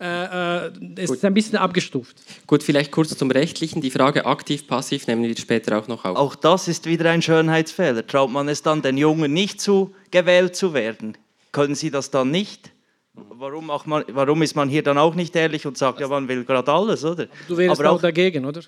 Äh, äh, es ist ein bisschen abgestuft. Gut, vielleicht kurz zum Rechtlichen. Die Frage aktiv, passiv nehmen wir später auch noch auf. Auch das ist wieder ein Schönheitsfehler. Traut man es dann den Jungen nicht zu, gewählt zu werden? Können sie das dann nicht? Warum, man, warum ist man hier dann auch nicht ehrlich und sagt, ja, man will gerade alles, oder? Du wärst aber auch, auch dagegen, oder?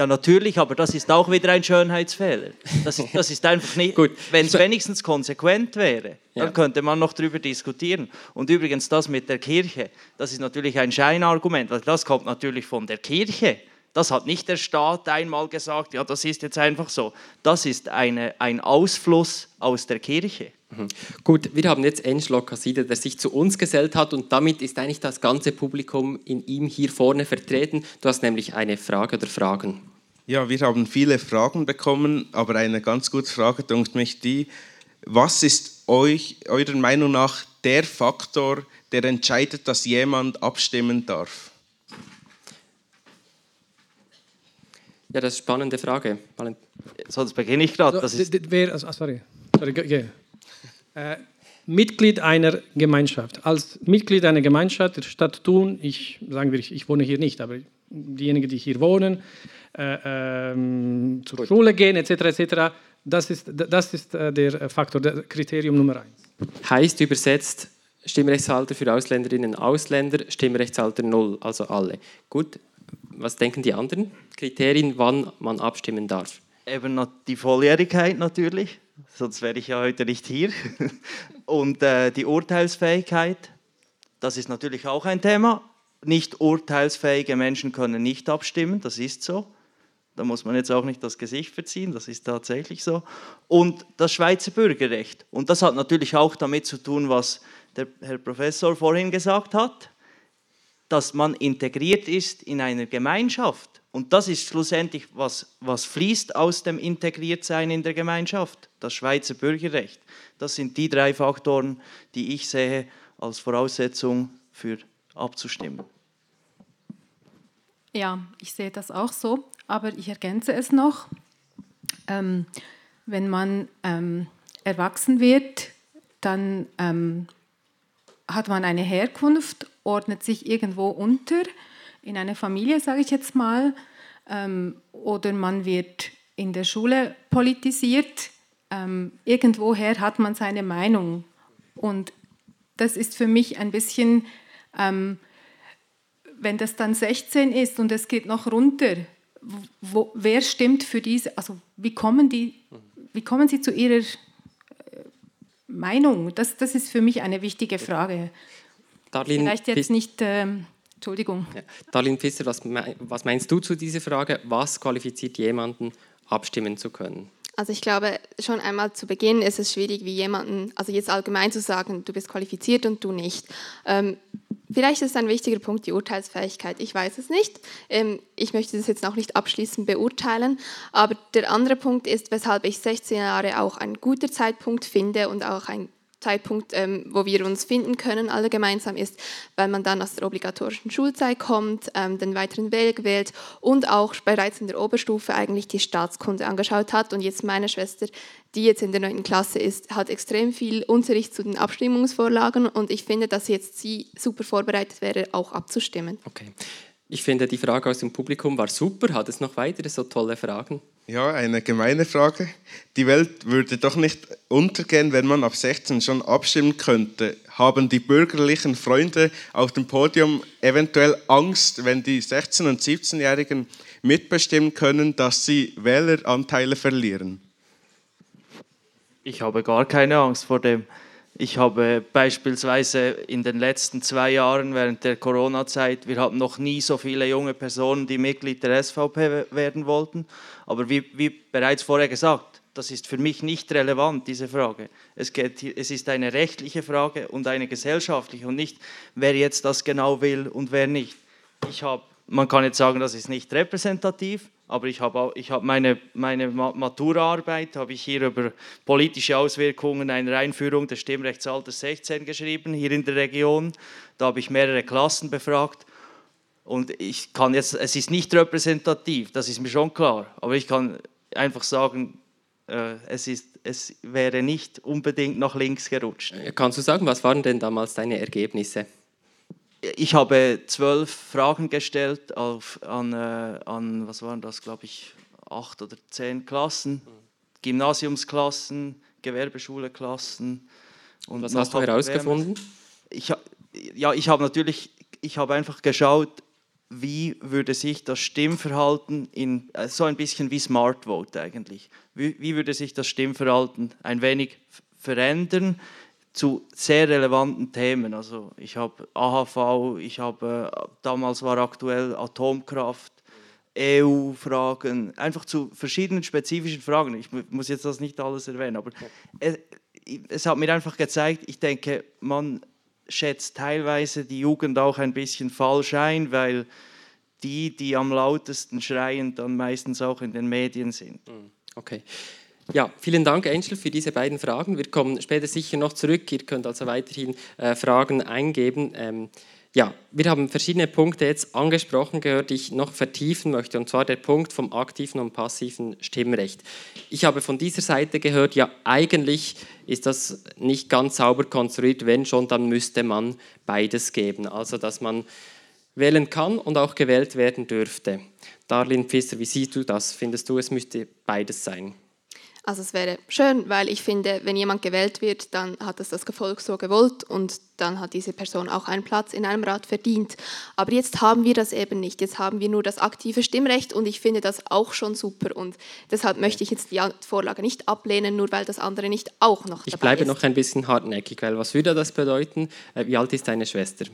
Ja, natürlich, aber das ist auch wieder ein Schönheitsfehler. Das ist, das ist einfach nicht. Gut. Wenn es wenigstens konsequent wäre, dann ja. könnte man noch darüber diskutieren. Und übrigens, das mit der Kirche, das ist natürlich ein Scheinargument, weil das kommt natürlich von der Kirche. Das hat nicht der Staat einmal gesagt, ja, das ist jetzt einfach so. Das ist eine, ein Ausfluss aus der Kirche. Mhm. Gut, wir haben jetzt Enschlo Kasside, der sich zu uns gesellt hat und damit ist eigentlich das ganze Publikum in ihm hier vorne vertreten. Du hast nämlich eine Frage oder Fragen. Ja, wir haben viele Fragen bekommen, aber eine ganz gute Frage denkt mich die, was ist euch, eurer Meinung nach der Faktor, der entscheidet, dass jemand abstimmen darf? Ja, das ist eine spannende Frage. Sonst beginne ich gerade. Wer, also, sorry, sorry yeah. äh, Mitglied einer Gemeinschaft. Als Mitglied einer Gemeinschaft der Stadt Thun, ich sagen wir, ich, ich wohne hier nicht, aber diejenigen, die hier wohnen, äh, ähm, zur Gut. Schule gehen, etc., etc., das ist, das ist äh, der Faktor, der Kriterium Nummer eins. Heißt übersetzt, Stimmrechtsalter für Ausländerinnen und Ausländer, Stimmrechtsalter null, also alle. Gut, was denken die anderen Kriterien, wann man abstimmen darf? Eben die Volljährigkeit natürlich, sonst wäre ich ja heute nicht hier. Und äh, die Urteilsfähigkeit, das ist natürlich auch ein Thema. Nicht urteilsfähige Menschen können nicht abstimmen, das ist so. Da muss man jetzt auch nicht das Gesicht verziehen, das ist tatsächlich so. Und das Schweizer Bürgerrecht. Und das hat natürlich auch damit zu tun, was der Herr Professor vorhin gesagt hat dass man integriert ist in einer Gemeinschaft. Und das ist schlussendlich, was, was fließt aus dem Integriertsein in der Gemeinschaft, das Schweizer Bürgerrecht. Das sind die drei Faktoren, die ich sehe als Voraussetzung für abzustimmen. Ja, ich sehe das auch so, aber ich ergänze es noch. Ähm, wenn man ähm, erwachsen wird, dann ähm, hat man eine Herkunft ordnet sich irgendwo unter, in eine Familie, sage ich jetzt mal, ähm, oder man wird in der Schule politisiert. Ähm, irgendwoher hat man seine Meinung. Und das ist für mich ein bisschen, ähm, wenn das dann 16 ist und es geht noch runter, wo, wer stimmt für diese, also wie kommen, die, wie kommen Sie zu Ihrer äh, Meinung? Das, das ist für mich eine wichtige Frage. Darlene Vielleicht jetzt nicht, ähm, Entschuldigung. Ja. Darlene Pfister, was, was meinst du zu dieser Frage? Was qualifiziert jemanden, abstimmen zu können? Also ich glaube, schon einmal zu Beginn ist es schwierig, wie jemanden, also jetzt allgemein zu sagen, du bist qualifiziert und du nicht. Ähm, vielleicht ist ein wichtiger Punkt die Urteilsfähigkeit. Ich weiß es nicht. Ähm, ich möchte das jetzt noch nicht abschließend beurteilen. Aber der andere Punkt ist, weshalb ich 16 Jahre auch ein guter Zeitpunkt finde und auch ein Zeitpunkt, ähm, wo wir uns finden können, alle gemeinsam, ist, weil man dann aus der obligatorischen Schulzeit kommt, ähm, den weiteren Weg wählt und auch bereits in der Oberstufe eigentlich die Staatskunde angeschaut hat. Und jetzt meine Schwester, die jetzt in der neunten Klasse ist, hat extrem viel Unterricht zu den Abstimmungsvorlagen und ich finde, dass jetzt sie super vorbereitet wäre, auch abzustimmen. Okay. Ich finde, die Frage aus dem Publikum war super. Hat es noch weitere so tolle Fragen? Ja, eine gemeine Frage. Die Welt würde doch nicht untergehen, wenn man ab 16 schon abstimmen könnte. Haben die bürgerlichen Freunde auf dem Podium eventuell Angst, wenn die 16- und 17-Jährigen mitbestimmen können, dass sie Wähleranteile verlieren? Ich habe gar keine Angst vor dem. Ich habe beispielsweise in den letzten zwei Jahren während der Corona-Zeit, wir hatten noch nie so viele junge Personen, die Mitglied der SVP werden wollten. Aber wie, wie bereits vorher gesagt, das ist für mich nicht relevant, diese Frage. Es, geht, es ist eine rechtliche Frage und eine gesellschaftliche und nicht, wer jetzt das genau will und wer nicht. Ich habe man kann jetzt sagen, das ist nicht repräsentativ, aber ich habe ich hab meine, meine Maturaarbeit habe ich hier über politische Auswirkungen einer Einführung des Stimmrechtsalters 16 geschrieben, hier in der Region. Da habe ich mehrere Klassen befragt. Und ich kann jetzt, es ist nicht repräsentativ, das ist mir schon klar, aber ich kann einfach sagen, äh, es, ist, es wäre nicht unbedingt nach links gerutscht. Kannst du sagen, was waren denn damals deine Ergebnisse? Ich habe zwölf Fragen gestellt auf, an, äh, an, was waren das, glaube ich, acht oder zehn Klassen, Gymnasiumsklassen, Gewerbeschule-Klassen. Und was hast du herausgefunden? Ich, ja, ich habe natürlich, ich habe einfach geschaut, wie würde sich das Stimmverhalten in äh, so ein bisschen wie Smart Vote eigentlich, wie, wie würde sich das Stimmverhalten ein wenig verändern zu sehr relevanten Themen. Also ich habe AHV, ich habe äh, damals war aktuell Atomkraft, EU-Fragen, einfach zu verschiedenen spezifischen Fragen. Ich muss jetzt das nicht alles erwähnen, aber es, es hat mir einfach gezeigt, ich denke, man schätzt teilweise die Jugend auch ein bisschen falsch ein, weil die, die am lautesten schreien, dann meistens auch in den Medien sind. Hm, okay. Ja, vielen Dank, Angel, für diese beiden Fragen. Wir kommen später sicher noch zurück. Ihr könnt also weiterhin äh, Fragen eingeben. Ähm, ja, wir haben verschiedene Punkte jetzt angesprochen gehört, die ich noch vertiefen möchte, und zwar der Punkt vom aktiven und passiven Stimmrecht. Ich habe von dieser Seite gehört, ja, eigentlich ist das nicht ganz sauber konstruiert, wenn schon, dann müsste man beides geben. Also, dass man wählen kann und auch gewählt werden dürfte. Darlene Pfister, wie siehst du das? Findest du, es müsste beides sein? Also es wäre schön, weil ich finde, wenn jemand gewählt wird, dann hat es das Gefolg so gewollt und dann hat diese Person auch einen Platz in einem Rat verdient. Aber jetzt haben wir das eben nicht. Jetzt haben wir nur das aktive Stimmrecht und ich finde das auch schon super und deshalb möchte ich jetzt die Vorlage nicht ablehnen, nur weil das andere nicht auch noch dabei ist. Ich bleibe noch ein bisschen hartnäckig, weil was würde das bedeuten? Äh, wie alt ist deine Schwester?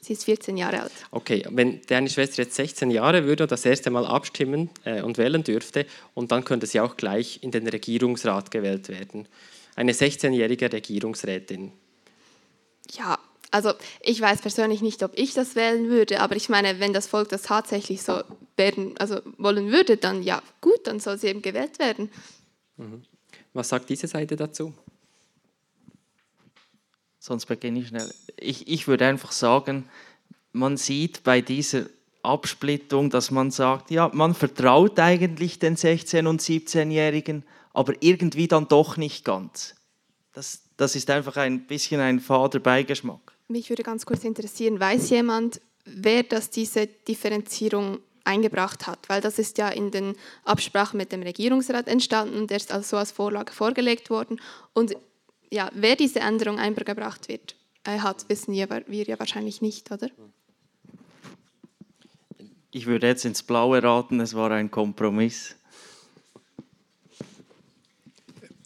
Sie ist 14 Jahre alt. Okay, wenn deine Schwester jetzt 16 Jahre würde und das erste Mal abstimmen äh, und wählen dürfte, und dann könnte sie auch gleich in den Regierungsrat gewählt werden. Eine 16-jährige Regierungsrätin. Ja, also ich weiß persönlich nicht, ob ich das wählen würde, aber ich meine, wenn das Volk das tatsächlich so werden, also wollen würde, dann ja, gut, dann soll sie eben gewählt werden. Mhm. Was sagt diese Seite dazu? Sonst beginne ich schnell. Ich, ich würde einfach sagen, man sieht bei dieser Absplittung, dass man sagt, ja, man vertraut eigentlich den 16- und 17-Jährigen, aber irgendwie dann doch nicht ganz. Das, das ist einfach ein bisschen ein fader Beigeschmack. Mich würde ganz kurz interessieren, weiß jemand, wer das diese Differenzierung eingebracht hat? Weil das ist ja in den Absprachen mit dem Regierungsrat entstanden, der ist also als Vorlage vorgelegt worden. Und ja, wer diese Änderung eingebracht wird, äh, hat, wissen wir, wir ja wahrscheinlich nicht, oder? Ich würde jetzt ins Blaue raten, es war ein Kompromiss.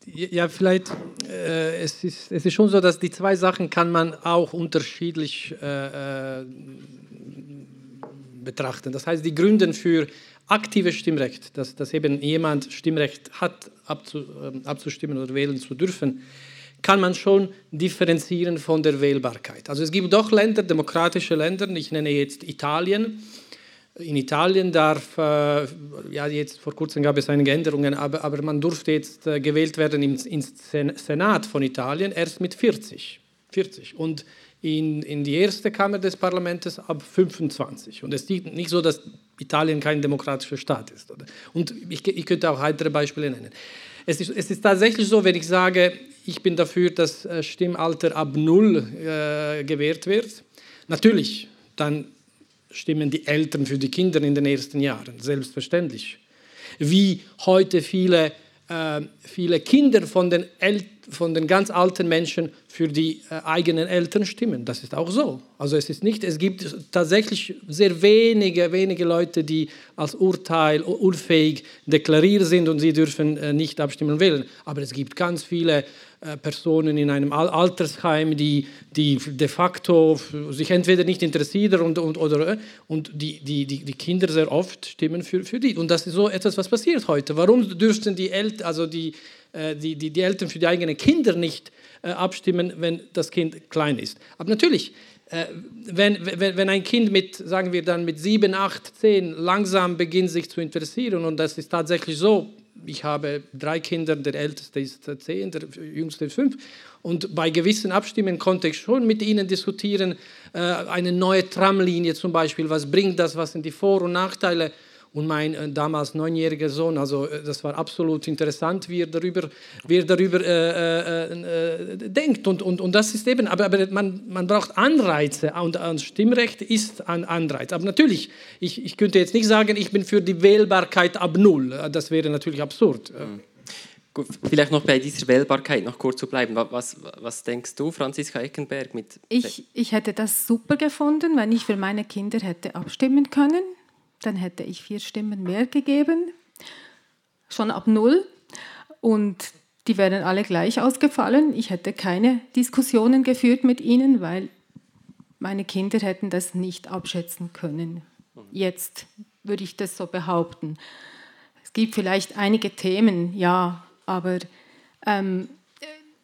Ja, vielleicht, äh, es, ist, es ist schon so, dass die zwei Sachen kann man auch unterschiedlich äh, äh betrachten. Das heißt, die Gründe für aktives Stimmrecht, dass, dass eben jemand Stimmrecht hat, abzu, äh, abzustimmen oder wählen zu dürfen, kann man schon differenzieren von der Wählbarkeit. Also es gibt doch Länder, demokratische Länder, ich nenne jetzt Italien. In Italien darf, äh, ja jetzt vor kurzem gab es einige Änderungen, aber, aber man durfte jetzt äh, gewählt werden ins, ins Senat von Italien erst mit 40. 40. Und in, in die erste Kammer des Parlaments ab 25. Und es ist nicht so, dass Italien kein demokratischer Staat ist. Oder? Und ich, ich könnte auch weitere Beispiele nennen. Es ist, es ist tatsächlich so, wenn ich sage, ich bin dafür, dass äh, Stimmalter ab null äh, gewährt wird. Natürlich, dann stimmen die Eltern für die Kinder in den ersten Jahren, selbstverständlich. Wie heute viele, äh, viele Kinder von den, El von den ganz alten Menschen für die äh, eigenen Eltern stimmen. Das ist auch so. Also es ist nicht, es gibt tatsächlich sehr wenige, wenige Leute, die als Urteil unfähig deklariert sind und sie dürfen äh, nicht abstimmen wählen. Aber es gibt ganz viele Personen in einem Altersheim, die, die de facto sich entweder nicht interessieren und, und, oder, äh, und die, die, die, Kinder sehr oft stimmen für, für die. Und das ist so etwas, was passiert heute. Warum dürften die Eltern, also die, die, die, die Eltern für die eigenen Kinder nicht äh, abstimmen, wenn das Kind klein ist. Aber natürlich, äh, wenn, wenn, wenn ein Kind mit, sagen wir dann mit sieben, acht, zehn langsam beginnt sich zu interessieren und das ist tatsächlich so, ich habe drei Kinder, der älteste ist zehn, der jüngste ist fünf. Und bei gewissen Abstimmen konnte ich schon mit ihnen diskutieren, äh, eine neue Tramlinie zum Beispiel, was bringt das, was sind die Vor- und Nachteile. Und mein äh, damals neunjähriger Sohn. Also äh, das war absolut interessant, wie er darüber, wie er darüber äh, äh, äh denkt. Und, und, und das ist eben, aber, aber man, man braucht Anreize und ein Stimmrecht ist ein Anreiz. Aber natürlich, ich, ich könnte jetzt nicht sagen, ich bin für die Wählbarkeit ab Null. Das wäre natürlich absurd. Mhm. Gut, vielleicht noch bei dieser Wählbarkeit noch kurz zu bleiben. Was, was denkst du, Franziska Eckenberg? Mit ich, ich hätte das super gefunden, wenn ich für meine Kinder hätte abstimmen können. Dann hätte ich vier Stimmen mehr gegeben, schon ab null. Und die wären alle gleich ausgefallen. Ich hätte keine Diskussionen geführt mit ihnen, weil meine Kinder hätten das nicht abschätzen können. Jetzt würde ich das so behaupten. Es gibt vielleicht einige Themen, ja, aber ähm,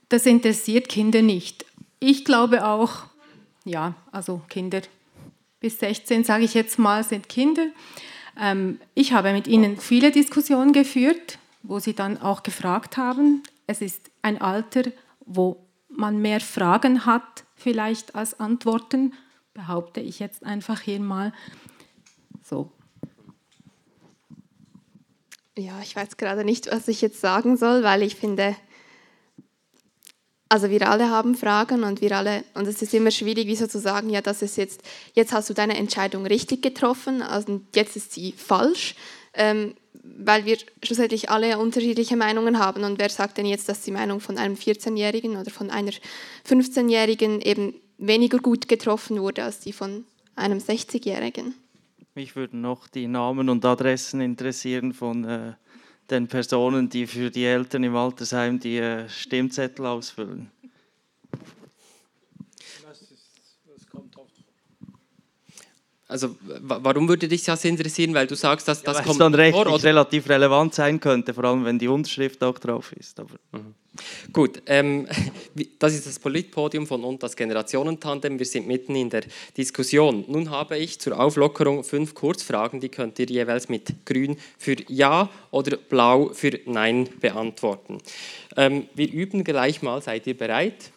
das interessiert Kinder nicht. Ich glaube auch, ja, also Kinder bis 16, sage ich jetzt mal, sind Kinder. Ähm, ich habe mit ihnen viele Diskussionen geführt, wo sie dann auch gefragt haben. Es ist ein Alter, wo man mehr Fragen hat vielleicht als Antworten, behaupte ich jetzt einfach hier mal. So. Ja, ich weiß gerade nicht, was ich jetzt sagen soll, weil ich finde, also wir alle haben Fragen und wir alle, und es ist immer schwierig, wieso zu sagen, ja, das ist jetzt, jetzt hast du deine Entscheidung richtig getroffen, also jetzt ist sie falsch, ähm, weil wir schlussendlich alle unterschiedliche Meinungen haben. Und wer sagt denn jetzt, dass die Meinung von einem 14-Jährigen oder von einer 15-Jährigen eben weniger gut getroffen wurde als die von einem 60-Jährigen? Mich würden noch die Namen und Adressen interessieren von äh, den Personen, die für die Eltern im Altersheim die äh, Stimmzettel ausfüllen. Also warum würde dich das interessieren? Weil du sagst, dass das ja, kommt dann rechtlich vor, relativ relevant sein könnte, vor allem wenn die Unterschrift auch drauf ist. Aber mhm. Gut, ähm, das ist das Politpodium von und das Generationentandem. Wir sind mitten in der Diskussion. Nun habe ich zur Auflockerung fünf Kurzfragen, die könnt ihr jeweils mit Grün für Ja oder Blau für Nein beantworten. Ähm, wir üben gleich mal. Seid ihr bereit?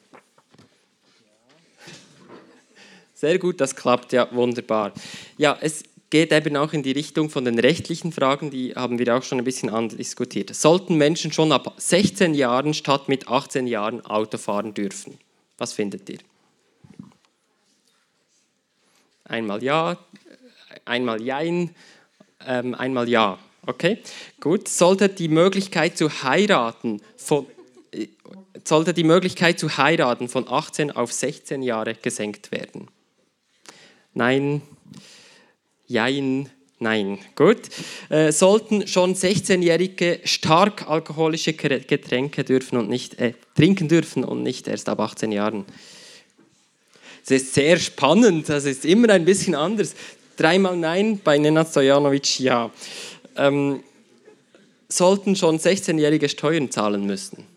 Sehr gut, das klappt ja wunderbar. Ja, es geht eben auch in die Richtung von den rechtlichen Fragen, die haben wir auch schon ein bisschen andiskutiert. Sollten Menschen schon ab 16 Jahren statt mit 18 Jahren Auto fahren dürfen? Was findet ihr? Einmal ja, einmal jein, ähm, einmal ja. Okay, gut. Sollte die Möglichkeit zu heiraten von äh, sollte die Möglichkeit zu heiraten von 18 auf 16 Jahre gesenkt werden? Nein, jein, nein. Gut. Äh, sollten schon 16-Jährige stark alkoholische Getränke dürfen und nicht äh, trinken dürfen und nicht erst ab 18 Jahren? Das ist sehr spannend, das ist immer ein bisschen anders. Dreimal Nein, bei Nenad Stojanovic ja. Ähm, sollten schon 16-Jährige Steuern zahlen müssen?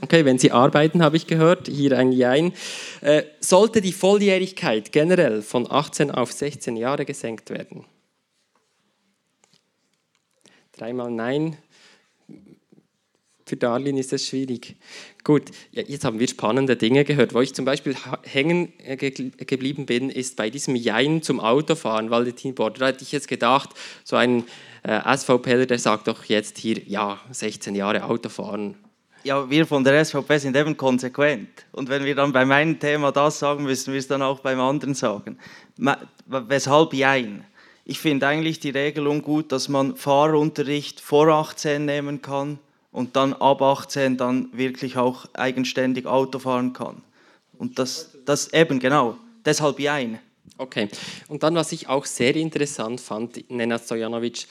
Okay, wenn Sie arbeiten, habe ich gehört, hier ein Jein. Äh, sollte die Volljährigkeit generell von 18 auf 16 Jahre gesenkt werden? Dreimal Nein. Für Darlin ist es schwierig. Gut, ja, jetzt haben wir spannende Dinge gehört. Wo ich zum Beispiel hängen äh, geblieben bin, ist bei diesem Jein zum Autofahren, Valentin Border. Da hätte ich jetzt gedacht, so ein äh, SVPler, der sagt doch jetzt hier, ja, 16 Jahre Autofahren, ja, wir von der SVP sind eben konsequent. Und wenn wir dann beim einen Thema das sagen, müssen wir es dann auch beim anderen sagen. Weshalb Jein? Ich finde eigentlich die Regelung gut, dass man Fahrunterricht vor 18 nehmen kann und dann ab 18 dann wirklich auch eigenständig Auto fahren kann. Und das, das eben genau, deshalb Jein. Okay, und dann, was ich auch sehr interessant fand, Nenad Stojanovic,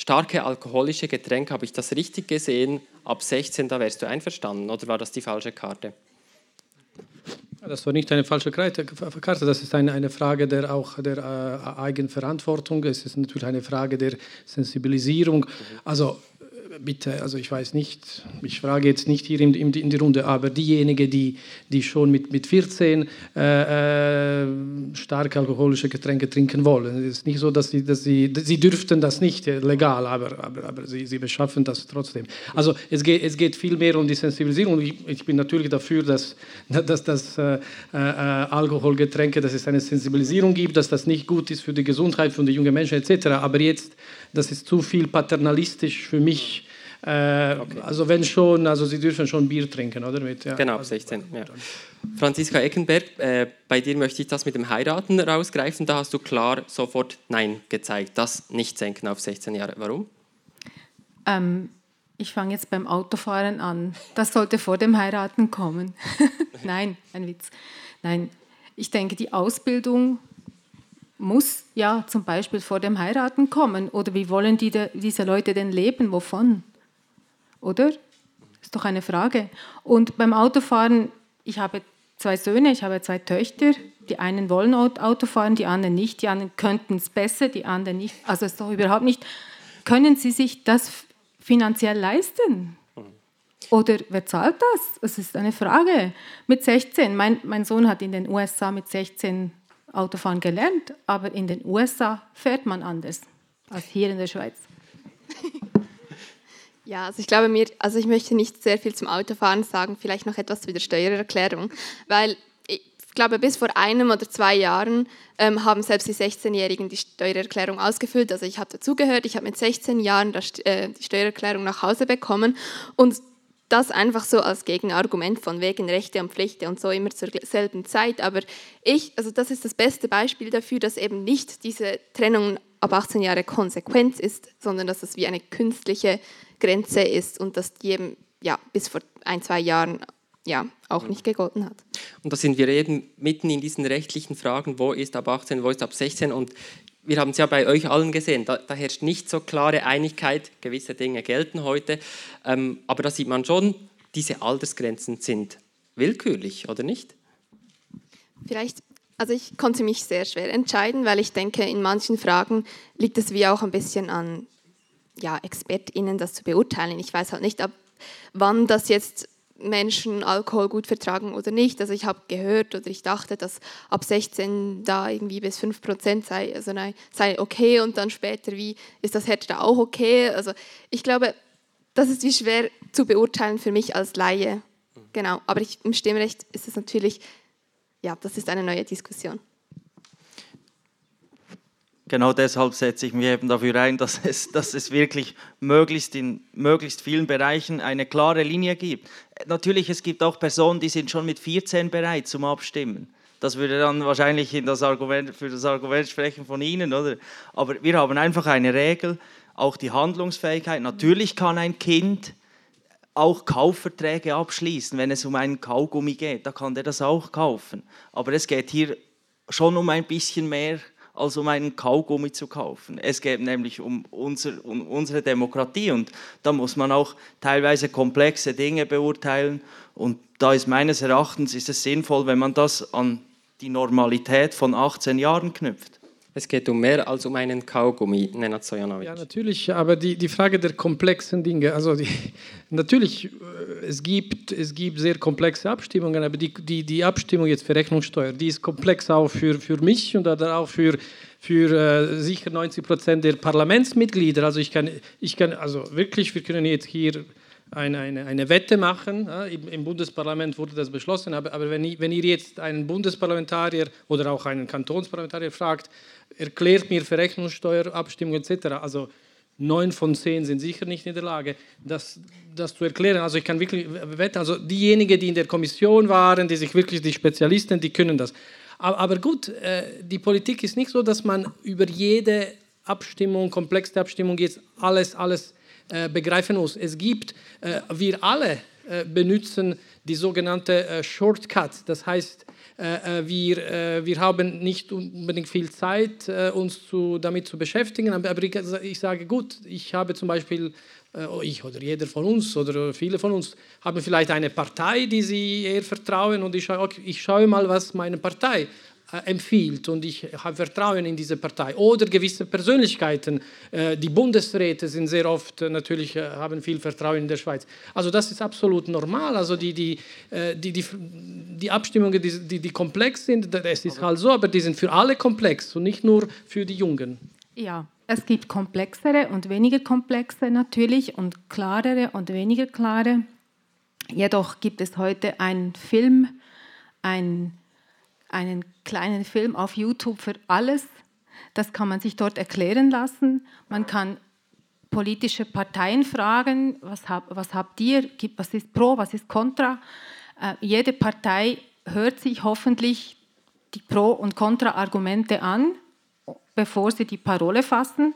starke alkoholische Getränke, habe ich das richtig gesehen? Ab 16, da wärst du einverstanden, oder war das die falsche Karte? Das war nicht eine falsche Karte, das ist eine, eine Frage der, auch der äh, Eigenverantwortung, es ist natürlich eine Frage der Sensibilisierung. Also bitte, also ich weiß nicht, ich frage jetzt nicht hier in, in, in die Runde, aber diejenigen, die, die schon mit, mit 14 äh, äh, starke alkoholische Getränke trinken wollen, es ist nicht so, dass sie, dass sie, sie dürften das nicht äh, legal, aber, aber, aber sie, sie beschaffen das trotzdem. Also es geht, es geht viel mehr um die Sensibilisierung. Ich, ich bin natürlich dafür, dass, dass, dass äh, äh, Alkoholgetränke, dass es eine Sensibilisierung gibt, dass das nicht gut ist für die Gesundheit von den jungen Menschen etc. Aber jetzt, das ist zu viel paternalistisch für mich äh, okay. Also wenn schon, also Sie dürfen schon Bier trinken, oder? Mit, ja. Genau, ab 16. Ja. Franziska Eckenberg, äh, bei dir möchte ich das mit dem Heiraten rausgreifen. Da hast du klar sofort Nein gezeigt, das nicht senken auf 16 Jahre. Warum? Ähm, ich fange jetzt beim Autofahren an. Das sollte vor dem Heiraten kommen. Nein, ein Witz. Nein, ich denke, die Ausbildung muss ja zum Beispiel vor dem Heiraten kommen. Oder wie wollen die, diese Leute denn leben? Wovon? Oder? Ist doch eine Frage. Und beim Autofahren, ich habe zwei Söhne, ich habe zwei Töchter. Die einen wollen Auto fahren, die anderen nicht. Die anderen könnten es besser, die anderen nicht. Also ist doch überhaupt nicht. Können Sie sich das finanziell leisten? Oder wer zahlt das? Das ist eine Frage. Mit 16, mein, mein Sohn hat in den USA mit 16 Autofahren gelernt, aber in den USA fährt man anders als hier in der Schweiz. Ja, also ich glaube mir, also ich möchte nicht sehr viel zum Autofahren sagen, vielleicht noch etwas zu der Steuererklärung, weil ich glaube, bis vor einem oder zwei Jahren ähm, haben selbst die 16-Jährigen die Steuererklärung ausgefüllt. Also ich habe dazugehört, ich habe mit 16 Jahren das, äh, die Steuererklärung nach Hause bekommen und das einfach so als Gegenargument von wegen Rechte und Pflichten und so immer zur selben Zeit. Aber ich, also das ist das beste Beispiel dafür, dass eben nicht diese Trennung ab 18 Jahre konsequent ist, sondern dass es wie eine künstliche Grenze ist und dass die eben ja, bis vor ein, zwei Jahren ja, auch nicht gegolten hat. Und da sind wir eben mitten in diesen rechtlichen Fragen, wo ist ab 18, wo ist ab 16 und wir haben es ja bei euch allen gesehen, da, da, herrscht nicht so klare Einigkeit, gewisse Dinge gelten heute, ähm, aber da sieht man schon, diese Altersgrenzen sind willkürlich, oder nicht? Vielleicht, also ich konnte mich sehr schwer entscheiden, weil ich denke, in manchen Fragen liegt es wie auch ein bisschen an ja, ExpertInnen das zu beurteilen. Ich weiß halt nicht, ab wann das jetzt Menschen Alkohol gut vertragen oder nicht. Also ich habe gehört oder ich dachte, dass ab 16 da irgendwie bis 5 Prozent sei, also nein, sei okay und dann später, wie ist das härter auch okay? Also ich glaube, das ist wie schwer zu beurteilen für mich als Laie. Genau, aber ich, im Stimmrecht ist es natürlich, ja, das ist eine neue Diskussion genau deshalb setze ich mich eben dafür ein, dass es, dass es wirklich möglichst in möglichst vielen Bereichen eine klare Linie gibt. Natürlich, es gibt auch Personen, die sind schon mit 14 bereit zum Abstimmen. Das würde dann wahrscheinlich in das Argument, für das Argument sprechen von Ihnen, oder? Aber wir haben einfach eine Regel, auch die Handlungsfähigkeit. Natürlich kann ein Kind auch Kaufverträge abschließen, wenn es um einen Kaugummi geht. Da kann der das auch kaufen. Aber es geht hier schon um ein bisschen mehr als um einen Kaugummi zu kaufen. Es geht nämlich um, unser, um unsere Demokratie und da muss man auch teilweise komplexe Dinge beurteilen und da ist meines Erachtens ist es sinnvoll, wenn man das an die Normalität von 18 Jahren knüpft. Es geht um mehr als um einen Kaugummi, Nenad Sojanovic. Ja, natürlich, aber die, die Frage der komplexen Dinge, also die, natürlich, äh, es gibt, es gibt sehr komplexe Abstimmungen, aber die, die, die Abstimmung jetzt für Rechnungssteuer, die ist komplex auch für, für mich und auch für, für äh, sicher 90 Prozent der Parlamentsmitglieder. Also ich kann, ich kann, also wirklich, wir können jetzt hier eine, eine, eine Wette machen. Ja, im, im, Bundesparlament wurde das beschlossen, aber, aber wenn, wenn, ihr jetzt einen Bundesparlamentarier oder auch einen Kantonsparlamentarier fragt, erklärt mir Verrechnungssteuer, Abstimmung etc., also neun von zehn sind sicher nicht in der Lage, das, das zu erklären. Also ich kann wirklich wetten, also diejenigen, die in der Kommission waren, die sich wirklich die Spezialisten, die können das. Aber, gut, äh, die Politik ist nicht so, dass man über jede Abstimmung, komplexe Abstimmung jetzt alles, alles begreifen muss. Es gibt, äh, wir alle äh, benutzen die sogenannte äh, Shortcut. Das heißt, äh, wir, wir haben nicht unbedingt viel Zeit, uns zu, damit zu beschäftigen. Aber ich, sage, gut, ich habe zum Beispiel, ich oder jeder von uns oder viele von uns haben vielleicht eine Partei, die sie eher vertrauen und ich schaue, okay, ich schaue mal, was meine Partei äh, empfiehlt und ich habe Vertrauen in diese Partei oder gewisse Persönlichkeiten, äh, die Bundesräte sind sehr oft äh, natürlich haben viel Vertrauen in der Schweiz. Also das ist absolut normal. Also die, die, die, die, die Abstimmungen, die, die, die komplex sind, es ist halt so, aber die sind für alle komplex und nicht nur für die Jungen. Ja, es gibt komplexere und weniger komplexe natürlich und klarere und weniger klare. Jedoch gibt es heute einen Film, ein einen kleinen Film auf YouTube für alles. Das kann man sich dort erklären lassen. Man kann politische Parteien fragen, was, hab, was habt ihr, was ist pro, was ist contra. Äh, jede Partei hört sich hoffentlich die Pro- und Kontra-Argumente an, bevor sie die Parole fassen.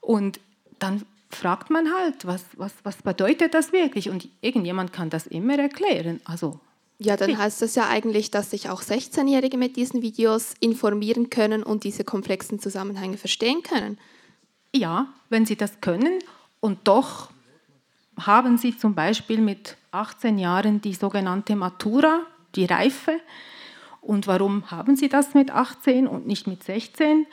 Und dann fragt man halt, was, was, was bedeutet das wirklich? Und irgendjemand kann das immer erklären. Also ja, dann heißt das ja eigentlich, dass sich auch 16-Jährige mit diesen Videos informieren können und diese komplexen Zusammenhänge verstehen können. Ja, wenn sie das können. Und doch haben sie zum Beispiel mit 18 Jahren die sogenannte Matura, die Reife. Und warum haben sie das mit 18 und nicht mit 16?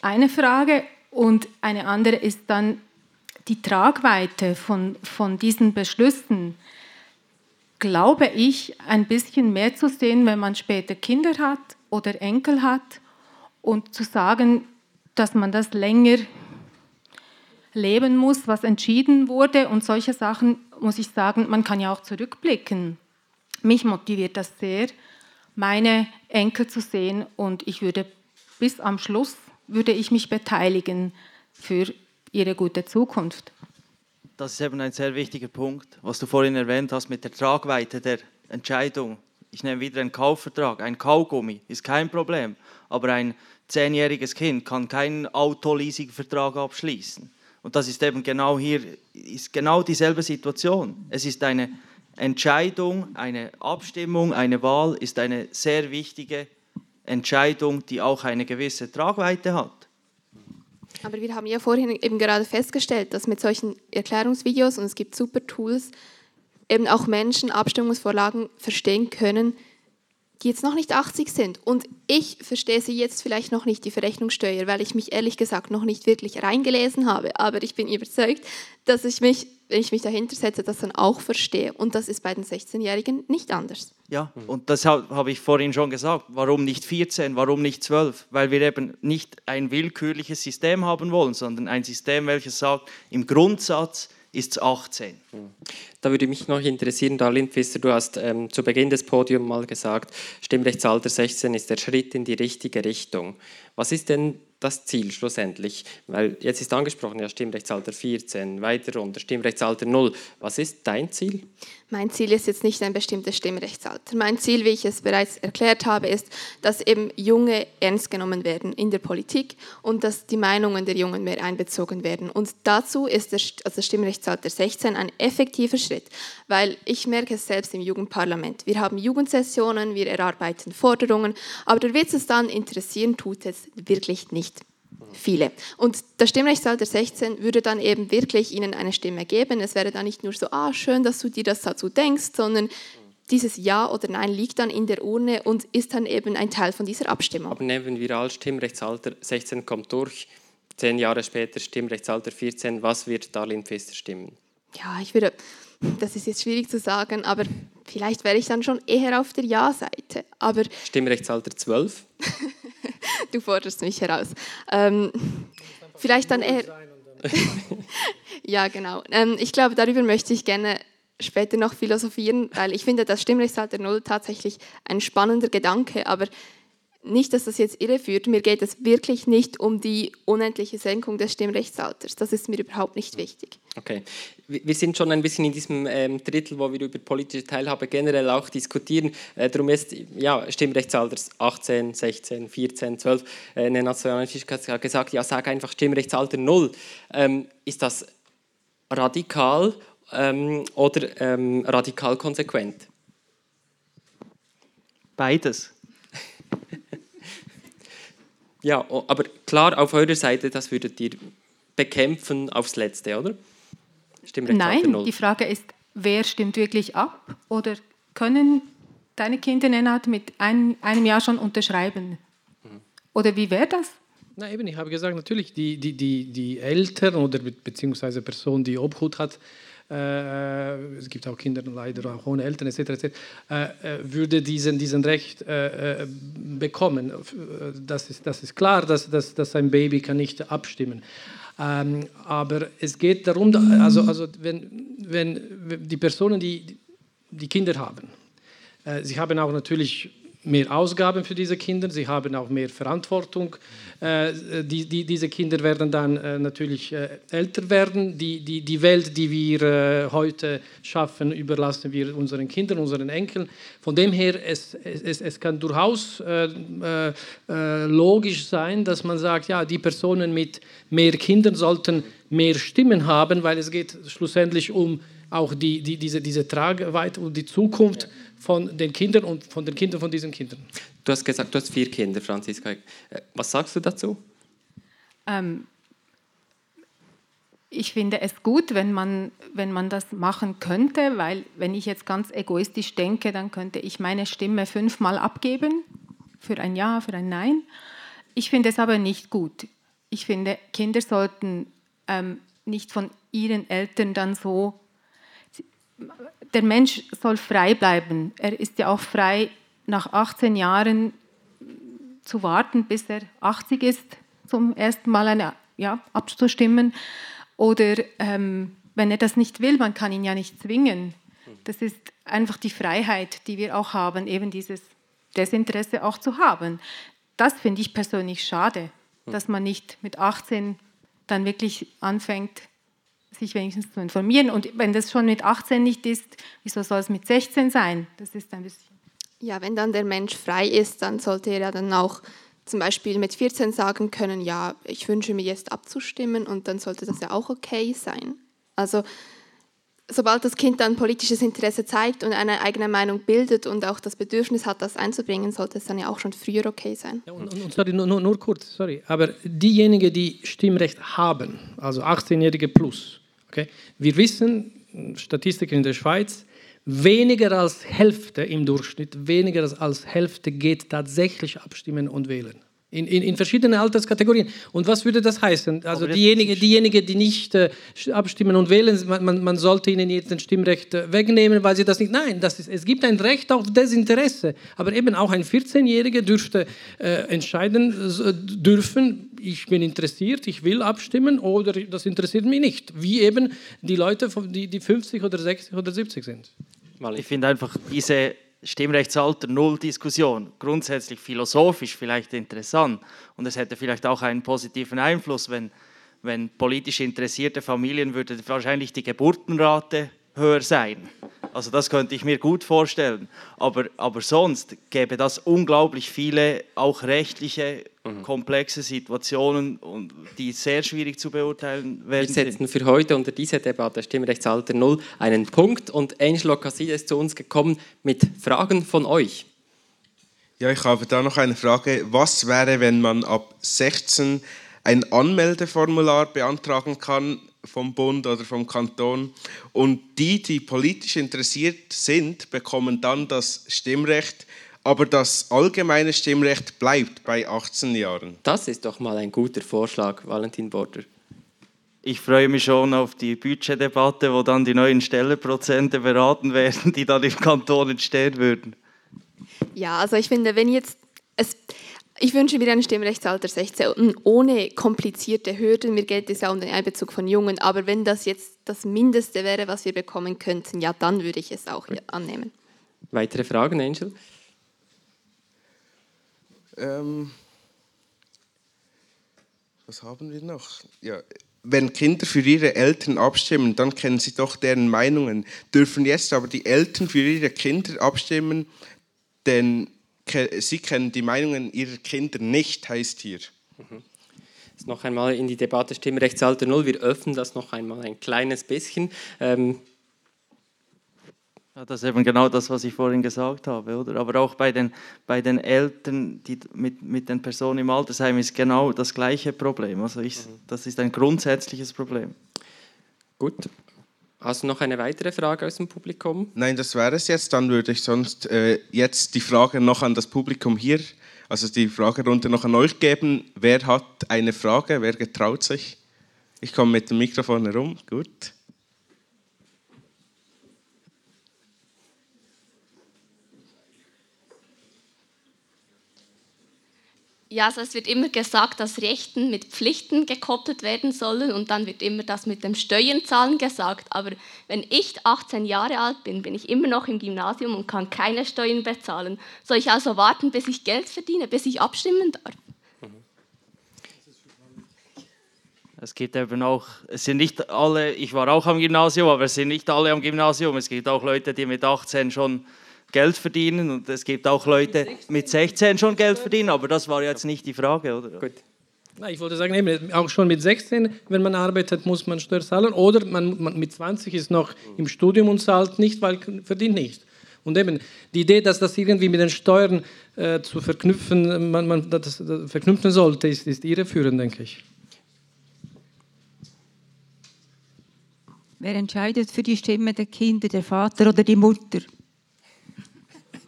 Eine Frage. Und eine andere ist dann die Tragweite von, von diesen Beschlüssen glaube ich, ein bisschen mehr zu sehen, wenn man später Kinder hat oder Enkel hat und zu sagen, dass man das länger leben muss, was entschieden wurde. Und solche Sachen, muss ich sagen, man kann ja auch zurückblicken. Mich motiviert das sehr, meine Enkel zu sehen. Und ich würde bis am Schluss würde ich mich beteiligen für ihre gute Zukunft das ist eben ein sehr wichtiger Punkt, was du vorhin erwähnt hast mit der Tragweite der Entscheidung. Ich nehme wieder einen Kaufvertrag. Ein Kaugummi ist kein Problem, aber ein zehnjähriges Kind kann keinen Autoleasing-Vertrag abschließen. Und das ist eben genau hier, ist genau dieselbe Situation. Es ist eine Entscheidung, eine Abstimmung, eine Wahl ist eine sehr wichtige Entscheidung, die auch eine gewisse Tragweite hat. Aber wir haben ja vorhin eben gerade festgestellt, dass mit solchen Erklärungsvideos, und es gibt super Tools, eben auch Menschen Abstimmungsvorlagen verstehen können, die jetzt noch nicht 80 sind. Und ich verstehe sie jetzt vielleicht noch nicht, die Verrechnungssteuer, weil ich mich ehrlich gesagt noch nicht wirklich reingelesen habe. Aber ich bin überzeugt, dass ich mich, wenn ich mich dahinter setze, das dann auch verstehe. Und das ist bei den 16-Jährigen nicht anders. Ja, und das habe ich vorhin schon gesagt. Warum nicht 14, warum nicht 12? Weil wir eben nicht ein willkürliches System haben wollen, sondern ein System, welches sagt, im Grundsatz, ist es 18. Da würde mich noch interessieren, Darlene Pfister, du hast ähm, zu Beginn des Podiums mal gesagt, Stimmrechtsalter 16 ist der Schritt in die richtige Richtung. Was ist denn das Ziel schlussendlich? Weil jetzt ist angesprochen, ja, Stimmrechtsalter 14, weiter runter, Stimmrechtsalter 0. Was ist dein Ziel? Mein Ziel ist jetzt nicht ein bestimmtes Stimmrechtsalter. Mein Ziel, wie ich es bereits erklärt habe, ist, dass eben Junge ernst genommen werden in der Politik und dass die Meinungen der Jungen mehr einbezogen werden. Und dazu ist das, also Stimmrechtsalter 16 ein effektiver Schritt, weil ich merke es selbst im Jugendparlament. Wir haben Jugendsessionen, wir erarbeiten Forderungen, aber der Witz ist dann, interessieren tut es wirklich nicht viele. Und das Stimmrechtsalter 16 würde dann eben wirklich ihnen eine Stimme geben. Es wäre dann nicht nur so, ah, schön, dass du dir das dazu denkst, sondern dieses Ja oder Nein liegt dann in der Urne und ist dann eben ein Teil von dieser Abstimmung. Aber nehmen wir als Stimmrechtsalter 16 kommt durch, zehn Jahre später Stimmrechtsalter 14, was wird Darlene Pfister stimmen? Ja, ich würde, das ist jetzt schwierig zu sagen, aber vielleicht wäre ich dann schon eher auf der Ja-Seite. Aber Stimmrechtsalter 12? du forderst mich heraus. Ähm, vielleicht dann eher. ja, genau. Ähm, ich glaube, darüber möchte ich gerne später noch philosophieren, weil ich finde, das Stimmrechtsalter Null tatsächlich ein spannender Gedanke, aber nicht, dass das jetzt irreführt. Mir geht es wirklich nicht um die unendliche Senkung des Stimmrechtsalters. Das ist mir überhaupt nicht wichtig. Okay. Wir sind schon ein bisschen in diesem ähm, Drittel, wo wir über politische Teilhabe generell auch diskutieren. Äh, darum ist ja, Stimmrechtsalter 18, 16, 14, 12. Äh, eine Nationalfisch hat gesagt, ja, sag einfach Stimmrechtsalter 0. Ähm, ist das radikal ähm, oder ähm, radikal konsequent? Beides. Ja, aber klar auf eurer Seite, das würdet ihr bekämpfen aufs Letzte, oder? Nein, die Frage ist, wer stimmt wirklich ab? Oder können deine Kinder, Nenad, mit ein, einem Jahr schon unterschreiben? Oder wie wäre das? Na eben, ich habe gesagt, natürlich, die, die, die, die Eltern oder be beziehungsweise Person, die Obhut hat, äh, es gibt auch Kinder leider auch ohne Eltern etc., etc. Äh, äh, würde diesen, diesen Recht äh, äh, bekommen. Das ist, das ist klar, dass, dass, dass ein Baby kann nicht abstimmen. Ähm, aber es geht darum, also, also wenn, wenn die Personen, die, die Kinder haben, äh, sie haben auch natürlich mehr Ausgaben für diese Kinder, sie haben auch mehr Verantwortung. Äh, die, die, diese Kinder werden dann äh, natürlich äh, älter werden. Die, die, die Welt, die wir äh, heute schaffen, überlassen wir unseren Kindern, unseren Enkeln. Von dem her, es, es, es kann durchaus äh, äh, logisch sein, dass man sagt, ja, die Personen mit mehr Kindern sollten mehr Stimmen haben, weil es geht schlussendlich um auch die, die, diese, diese Tragweite und die Zukunft von den Kindern und von den Kindern von diesen Kindern. Du hast gesagt, du hast vier Kinder, Franziska. Äh, was sagst du dazu? Ähm, ich finde es gut, wenn man, wenn man das machen könnte, weil wenn ich jetzt ganz egoistisch denke, dann könnte ich meine Stimme fünfmal abgeben, für ein Ja, für ein Nein. Ich finde es aber nicht gut. Ich finde, Kinder sollten ähm, nicht von ihren Eltern dann so der Mensch soll frei bleiben. Er ist ja auch frei, nach 18 Jahren zu warten, bis er 80 ist, zum ersten Mal eine, ja, abzustimmen. Oder ähm, wenn er das nicht will, man kann ihn ja nicht zwingen. Das ist einfach die Freiheit, die wir auch haben, eben dieses Desinteresse auch zu haben. Das finde ich persönlich schade, dass man nicht mit 18 dann wirklich anfängt, sich wenigstens zu informieren. Und wenn das schon mit 18 nicht ist, wieso soll es mit 16 sein? Das ist ein bisschen. Ja, wenn dann der Mensch frei ist, dann sollte er ja dann auch zum Beispiel mit 14 sagen können, ja, ich wünsche mir jetzt abzustimmen und dann sollte das ja auch okay sein. Also sobald das Kind dann politisches Interesse zeigt und eine eigene Meinung bildet und auch das Bedürfnis hat, das einzubringen, sollte es dann ja auch schon früher okay sein. Ja, und, und, sorry, nur, nur, kurz, sorry, aber diejenigen, die Stimmrecht haben, also 18-Jährige plus, Okay? Wir wissen, Statistiken in der Schweiz, weniger als Hälfte im Durchschnitt, weniger als Hälfte geht tatsächlich abstimmen und wählen. In, in, in, verschiedenen Alterskategorien. Und was würde das heißen? Also diejenigen, diejenigen, die nicht äh, abstimmen und wählen, man, man, sollte ihnen jetzt ein Stimmrecht äh, wegnehmen, weil sie das nicht. Nein, das ist, es gibt ein Recht auf Desinteresse. Aber eben auch ein 14-Jähriger dürfte äh, entscheiden äh, dürfen, ich bin interessiert, ich will abstimmen oder das interessiert mich nicht. Wie eben die Leute, die, die 50 oder 60 oder 70 sind. Ich finde einfach diese Stimmrechtsalter Null Diskussion, grundsätzlich philosophisch vielleicht interessant. Und es hätte vielleicht auch einen positiven Einfluss, wenn, wenn politisch interessierte Familien würde wahrscheinlich die Geburtenrate höher sein. Also das könnte ich mir gut vorstellen. Aber, aber sonst gäbe das unglaublich viele auch rechtliche, mhm. komplexe Situationen, die sehr schwierig zu beurteilen werden. Wir setzen für heute unter diese Debatte Stimmrechtsalter Null einen Punkt. Und Angelo Casside ist zu uns gekommen mit Fragen von euch. Ja, ich habe da noch eine Frage. Was wäre, wenn man ab 16 ein Anmeldeformular beantragen kann vom Bund oder vom Kanton. Und die, die politisch interessiert sind, bekommen dann das Stimmrecht. Aber das allgemeine Stimmrecht bleibt bei 18 Jahren. Das ist doch mal ein guter Vorschlag, Valentin Border. Ich freue mich schon auf die Budgetdebatte, wo dann die neuen Stellenprozente beraten werden, die dann im Kanton entstehen würden. Ja, also ich finde, wenn jetzt es ich wünsche mir ein Stimmrechtsalter 16 ohne komplizierte Hürden. Mir geht es ja um den Einbezug von Jungen. Aber wenn das jetzt das Mindeste wäre, was wir bekommen könnten, ja, dann würde ich es auch annehmen. Weitere Fragen, Angel? Ähm, was haben wir noch? Ja, wenn Kinder für ihre Eltern abstimmen, dann kennen sie doch deren Meinungen. Dürfen jetzt aber die Eltern für ihre Kinder abstimmen, denn Sie kennen die Meinungen Ihrer Kinder nicht, heißt hier. Mhm. Jetzt noch einmal in die Debatte Stimmrechtsalter Null. Wir öffnen das noch einmal ein kleines bisschen. Ähm ja, das ist eben genau das, was ich vorhin gesagt habe, oder? Aber auch bei den, bei den Eltern, die mit, mit den Personen im Altersheim ist genau das gleiche Problem. Also ich, mhm. das ist ein grundsätzliches Problem. Gut. Hast du noch eine weitere Frage aus dem Publikum? Nein, das wäre es jetzt. Dann würde ich sonst äh, jetzt die Frage noch an das Publikum hier, also die Fragerunde noch an euch geben. Wer hat eine Frage? Wer getraut sich? Ich komme mit dem Mikrofon herum. Gut. Ja, also es wird immer gesagt, dass Rechten mit Pflichten gekoppelt werden sollen und dann wird immer das mit dem Steuernzahlen gesagt. Aber wenn ich 18 Jahre alt bin, bin ich immer noch im Gymnasium und kann keine Steuern bezahlen. Soll ich also warten, bis ich Geld verdiene, bis ich abstimmen darf? Es gibt eben auch, es sind nicht alle, ich war auch am Gymnasium, aber es sind nicht alle am Gymnasium. Es gibt auch Leute, die mit 18 schon Geld verdienen und es gibt auch Leute mit 16 schon Geld verdienen, aber das war jetzt nicht die Frage, oder? Gut. Ich wollte sagen, eben, auch schon mit 16, wenn man arbeitet, muss man Steuer zahlen. Oder man, man, mit 20 ist noch im Studium und zahlt nicht, weil verdient nicht. Und eben die Idee, dass das irgendwie mit den Steuern äh, zu verknüpfen, man, man das, das verknüpfen sollte, ist, ist irreführend, denke ich. Wer entscheidet für die Stimme der Kinder, der Vater oder die Mutter?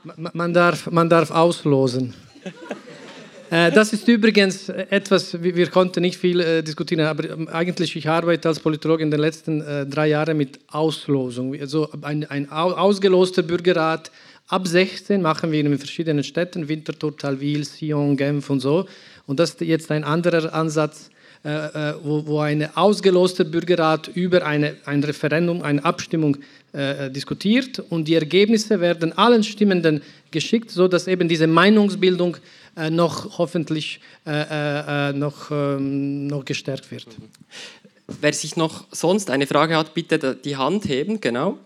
Man darf, man darf auslosen. Äh, das ist übrigens etwas, wir konnten nicht viel äh, diskutieren, aber ähm, eigentlich, ich arbeite als Politologe in den letzten äh, drei Jahren mit Auslosung. Also ein, ein ausgeloster Bürgerrat ab 16 machen wir in verschiedenen Städten, Winterthur, Talwil, Sion, Genf und so. Und das ist jetzt ein anderer Ansatz, wo, wo ein ausgeloster Bürgerrat über eine, ein Referendum, eine Abstimmung äh, diskutiert und die Ergebnisse werden allen Stimmenden geschickt, sodass eben diese Meinungsbildung äh, noch hoffentlich äh, äh, noch, ähm, noch gestärkt wird. Wer sich noch sonst eine Frage hat, bitte die Hand heben, genau.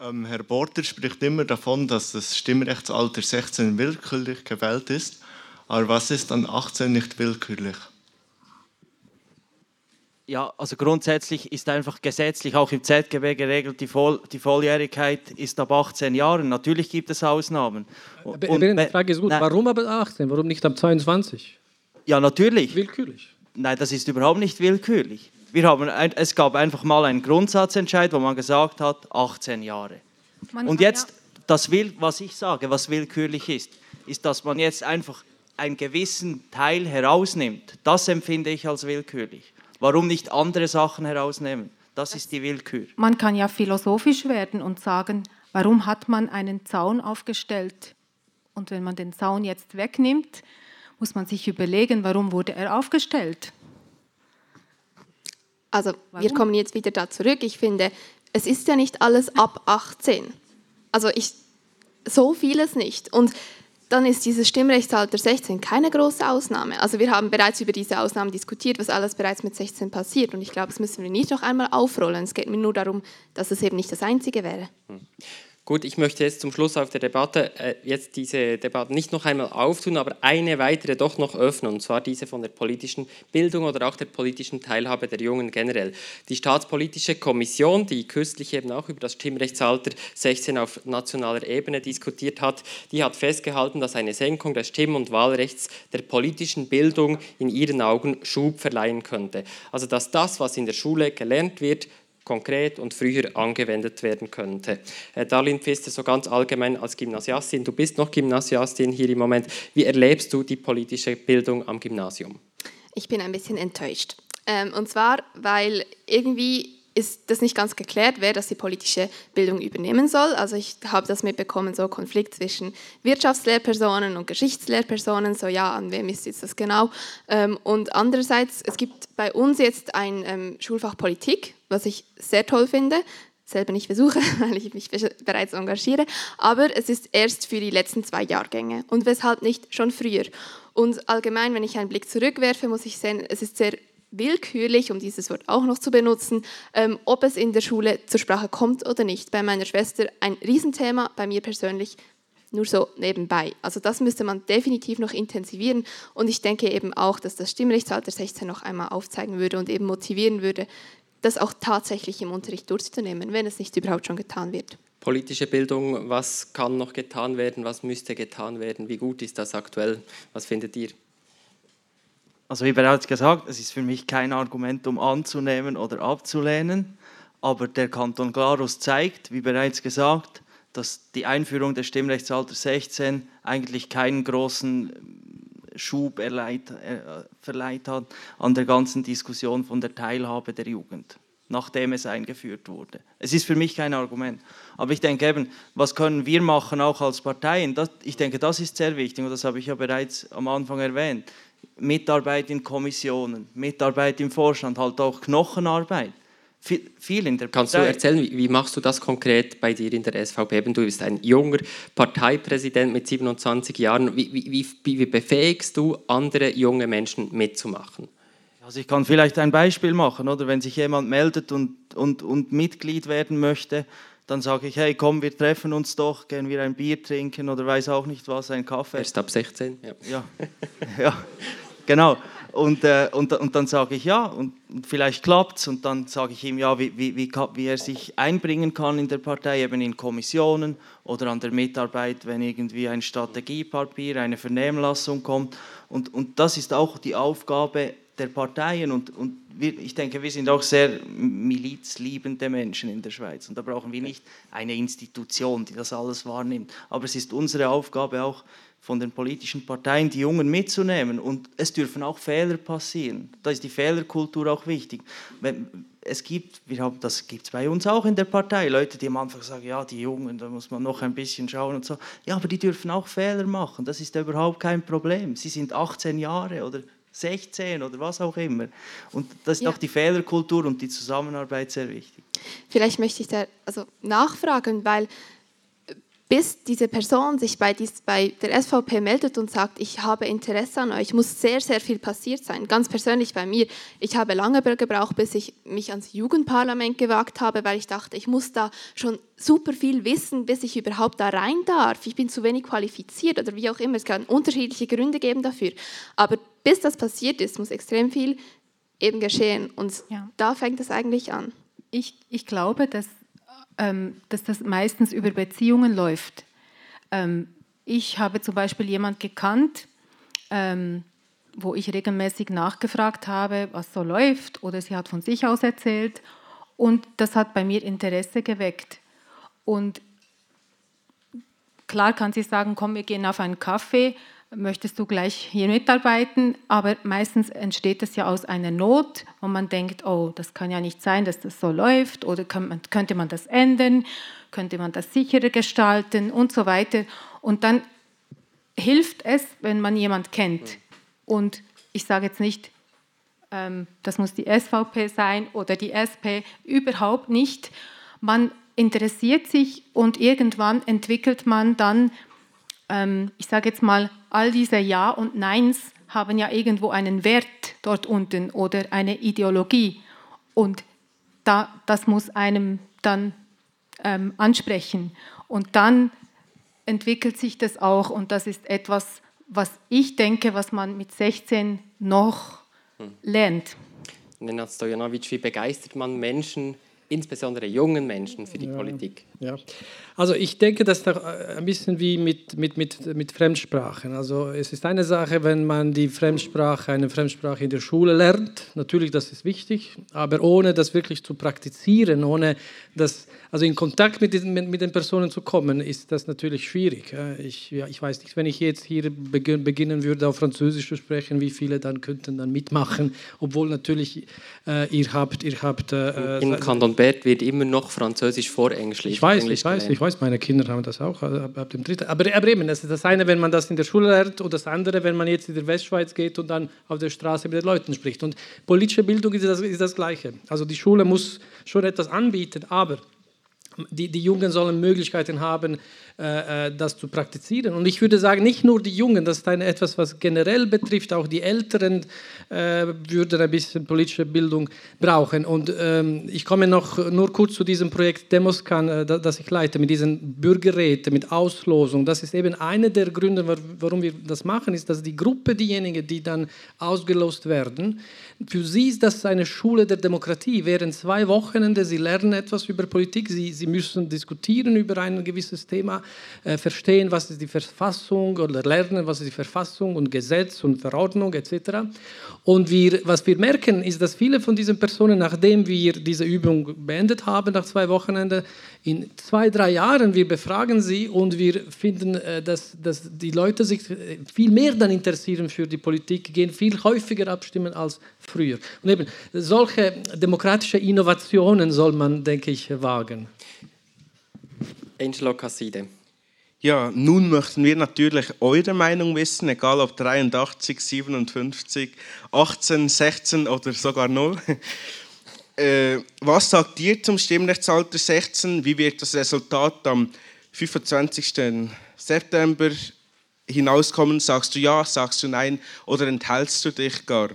Ähm, Herr Border spricht immer davon, dass das Stimmrechtsalter 16 willkürlich gewählt ist. Aber was ist dann 18 nicht willkürlich? Ja, also grundsätzlich ist einfach gesetzlich auch im ZGB geregelt, die, Voll, die Volljährigkeit ist ab 18 Jahren. Natürlich gibt es Ausnahmen. Und, die Frage ist gut, nein, warum aber 18? Warum nicht ab 22? Ja, natürlich. Willkürlich. Nein, das ist überhaupt nicht willkürlich. Wir haben ein, es gab einfach mal einen Grundsatzentscheid, wo man gesagt hat, 18 Jahre. Man Und jetzt, ja das will, was ich sage, was willkürlich ist, ist, dass man jetzt einfach einen gewissen Teil herausnimmt. Das empfinde ich als willkürlich. Warum nicht andere Sachen herausnehmen? Das ist die Willkür. Man kann ja philosophisch werden und sagen, warum hat man einen Zaun aufgestellt? Und wenn man den Zaun jetzt wegnimmt, muss man sich überlegen, warum wurde er aufgestellt? Also Warum? wir kommen jetzt wieder da zurück. Ich finde, es ist ja nicht alles ab 18. Also ich, so vieles nicht. Und dann ist dieses Stimmrechtsalter 16 keine große Ausnahme. Also wir haben bereits über diese Ausnahmen diskutiert, was alles bereits mit 16 passiert. Und ich glaube, das müssen wir nicht noch einmal aufrollen. Es geht mir nur darum, dass es eben nicht das Einzige wäre. Hm. Gut, ich möchte jetzt zum Schluss auf der Debatte äh, jetzt diese Debatte nicht noch einmal auftun, aber eine weitere doch noch öffnen, und zwar diese von der politischen Bildung oder auch der politischen Teilhabe der Jungen generell. Die Staatspolitische Kommission, die kürzlich eben auch über das Stimmrechtsalter 16 auf nationaler Ebene diskutiert hat, die hat festgehalten, dass eine Senkung des Stimm- und Wahlrechts der politischen Bildung in ihren Augen Schub verleihen könnte. Also dass das, was in der Schule gelernt wird, konkret und früher angewendet werden könnte. Äh, Darlene Pfister, so ganz allgemein als Gymnasiastin, du bist noch Gymnasiastin hier im Moment. Wie erlebst du die politische Bildung am Gymnasium? Ich bin ein bisschen enttäuscht. Ähm, und zwar, weil irgendwie ist das nicht ganz geklärt, wer das die politische Bildung übernehmen soll. Also ich habe das mitbekommen, so Konflikt zwischen Wirtschaftslehrpersonen und Geschichtslehrpersonen, so ja, an wem ist jetzt das genau? Ähm, und andererseits, es gibt bei uns jetzt ein ähm, Schulfach Politik, was ich sehr toll finde, selber nicht versuche, weil ich mich bereits engagiere, aber es ist erst für die letzten zwei Jahrgänge und weshalb nicht schon früher. Und allgemein, wenn ich einen Blick zurückwerfe, muss ich sehen, es ist sehr willkürlich, um dieses Wort auch noch zu benutzen, ähm, ob es in der Schule zur Sprache kommt oder nicht. Bei meiner Schwester ein Riesenthema, bei mir persönlich nur so nebenbei. Also das müsste man definitiv noch intensivieren und ich denke eben auch, dass das Stimmrechtsalter 16 noch einmal aufzeigen würde und eben motivieren würde, das auch tatsächlich im Unterricht durchzunehmen, wenn es nicht überhaupt schon getan wird. Politische Bildung, was kann noch getan werden, was müsste getan werden, wie gut ist das aktuell, was findet ihr? also wie bereits gesagt, es ist für mich kein Argument, um anzunehmen oder abzulehnen, aber der Kanton Glarus zeigt, wie bereits gesagt, dass die Einführung des Stimmrechtsalters 16 eigentlich keinen großen Schub erleiht, äh, verleiht hat an der ganzen Diskussion von der Teilhabe der Jugend, nachdem es eingeführt wurde. Es ist für mich kein Argument. Aber ich denke eben, was können wir machen, auch als Parteien? Das, ich denke, das ist sehr wichtig und das habe ich ja bereits am Anfang erwähnt. Mitarbeit in Kommissionen, Mitarbeit im Vorstand, halt auch Knochenarbeit viel in der Kannst du erzählen, wie, wie, machst du das konkret bei dir in der SVP? Du bist ein junger Parteipräsident mit 27 Jahren. Wie, wie, wie befähigst du andere junge Menschen mitzumachen? Also ich kann vielleicht ein Beispiel machen, oder wenn sich jemand meldet und, und, und Mitglied werden möchte, dann sage ich, hey, komm, wir treffen uns doch, gehen wir ein Bier trinken oder weiß auch nicht was, ein Kaffee. Erst ab 16, ja. Ja, ja genau. Und, äh, und, und dann sage ich ja, und vielleicht klappt es. Und dann sage ich ihm ja, wie, wie, wie, wie er sich einbringen kann in der Partei, eben in Kommissionen oder an der Mitarbeit, wenn irgendwie ein Strategiepapier, eine Vernehmlassung kommt. Und, und das ist auch die Aufgabe der Parteien. Und, und wir, ich denke, wir sind auch sehr milizliebende Menschen in der Schweiz. Und da brauchen wir nicht eine Institution, die das alles wahrnimmt. Aber es ist unsere Aufgabe auch, von den politischen Parteien die Jungen mitzunehmen. Und es dürfen auch Fehler passieren. Da ist die Fehlerkultur auch wichtig. Wenn, es gibt, wir haben, das gibt es bei uns auch in der Partei, Leute, die am Anfang sagen, ja, die Jungen, da muss man noch ein bisschen schauen und so. Ja, aber die dürfen auch Fehler machen. Das ist überhaupt kein Problem. Sie sind 18 Jahre oder 16 oder was auch immer. Und das ist ja. auch die Fehlerkultur und die Zusammenarbeit sehr wichtig. Vielleicht möchte ich da also nachfragen, weil bis diese Person sich bei, dies, bei der SVP meldet und sagt, ich habe Interesse an euch, muss sehr, sehr viel passiert sein. Ganz persönlich bei mir, ich habe lange gebraucht, bis ich mich ans Jugendparlament gewagt habe, weil ich dachte, ich muss da schon super viel wissen, bis ich überhaupt da rein darf. Ich bin zu wenig qualifiziert oder wie auch immer. Es kann unterschiedliche Gründe geben dafür. Aber bis das passiert ist, muss extrem viel eben geschehen. Und ja. da fängt es eigentlich an. Ich, ich glaube, dass dass das meistens über Beziehungen läuft. Ähm, ich habe zum Beispiel jemanden gekannt, ähm, wo ich regelmäßig nachgefragt habe, was so läuft, oder sie hat von sich aus erzählt. Und das hat bei mir Interesse geweckt. Und klar kann sie sagen, komm, wir gehen auf einen Kaffee, möchtest du gleich hier mitarbeiten? Aber meistens entsteht es ja aus einer Not, wo man denkt, oh, das kann ja nicht sein, dass das so läuft oder könnte man das ändern, könnte man das sicherer gestalten und so weiter. Und dann hilft es, wenn man jemand kennt. Und ich sage jetzt nicht, ähm, das muss die SVP sein oder die SP, überhaupt nicht. Man interessiert sich und irgendwann entwickelt man dann ähm, ich sage jetzt mal, all diese Ja und Neins haben ja irgendwo einen Wert dort unten oder eine Ideologie. Und da, das muss einem dann ähm, ansprechen. Und dann entwickelt sich das auch und das ist etwas, was ich denke, was man mit 16 noch hm. lernt. Nenad Stojanovic, wie begeistert man Menschen, insbesondere jungen Menschen, für die ja, Politik? Ja, also ich denke, das ist äh, ein bisschen wie mit, mit, mit, mit Fremdsprachen. Also es ist eine Sache, wenn man die Fremdsprache, eine Fremdsprache in der Schule lernt. Natürlich, das ist wichtig, aber ohne das wirklich zu praktizieren, ohne das, also in Kontakt mit den, mit den Personen zu kommen, ist das natürlich schwierig. Ich, ja, ich weiß nicht, wenn ich jetzt hier beginnen würde, auf Französisch zu sprechen, wie viele dann könnten dann mitmachen, obwohl natürlich äh, ihr habt, ihr habt. Äh, in Kanton Bert wird immer noch Französisch vor Englisch weiß, Englisch ich weiß, gelernt. ich weiß, meine Kinder haben das auch also ab, ab dem dritten. Aber, aber eben, das ist das eine, wenn man das in der Schule lernt und das andere, wenn man jetzt in der Westschweiz geht und dann auf der Straße mit den Leuten spricht. Und politische Bildung ist das, ist das Gleiche. Also die Schule muss schon etwas anbieten, aber die, die Jungen sollen Möglichkeiten haben, äh, äh, das zu praktizieren. Und ich würde sagen, nicht nur die Jungen, das ist ein, etwas, was generell betrifft, auch die Älteren äh, würden ein bisschen politische Bildung brauchen. Und ähm, ich komme noch nur kurz zu diesem Projekt Demoscan, äh, das ich leite, mit diesen Bürgerräten, mit Auslosung. Das ist eben einer der Gründe, warum wir das machen, ist, dass die Gruppe, diejenigen, die dann ausgelost werden, für sie ist das eine Schule der Demokratie. Während zwei Wochenende, sie lernen etwas über Politik, sie, sie müssen diskutieren über ein gewisses Thema, äh, verstehen, was ist die Verfassung oder lernen, was ist die Verfassung und Gesetz und Verordnung etc. Und wir, was wir merken, ist, dass viele von diesen Personen, nachdem wir diese Übung beendet haben, nach zwei Wochenenden, in zwei, drei Jahren, wir befragen sie und wir finden, äh, dass, dass die Leute sich äh, viel mehr dann interessieren für die Politik, gehen viel häufiger abstimmen als früher. Und eben solche demokratische Innovationen soll man, denke ich, wagen. Angelo Casside. Ja, nun möchten wir natürlich eure Meinung wissen, egal ob 83, 57, 18, 16 oder sogar 0. äh, was sagt ihr zum Stimmrechtsalter 16? Wie wird das Resultat am 25. September hinauskommen? Sagst du ja, sagst du nein oder enthältst du dich gar?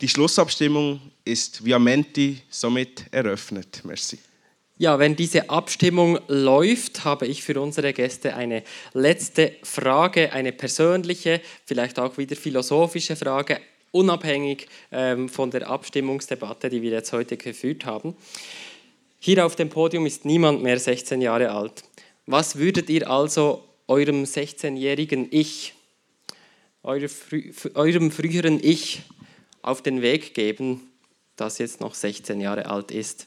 Die Schlussabstimmung ist via Menti somit eröffnet. Merci. Ja, wenn diese Abstimmung läuft, habe ich für unsere Gäste eine letzte Frage, eine persönliche, vielleicht auch wieder philosophische Frage, unabhängig ähm, von der Abstimmungsdebatte, die wir jetzt heute geführt haben. Hier auf dem Podium ist niemand mehr 16 Jahre alt. Was würdet ihr also eurem 16-jährigen Ich, eurem früheren Ich auf den Weg geben, das jetzt noch 16 Jahre alt ist?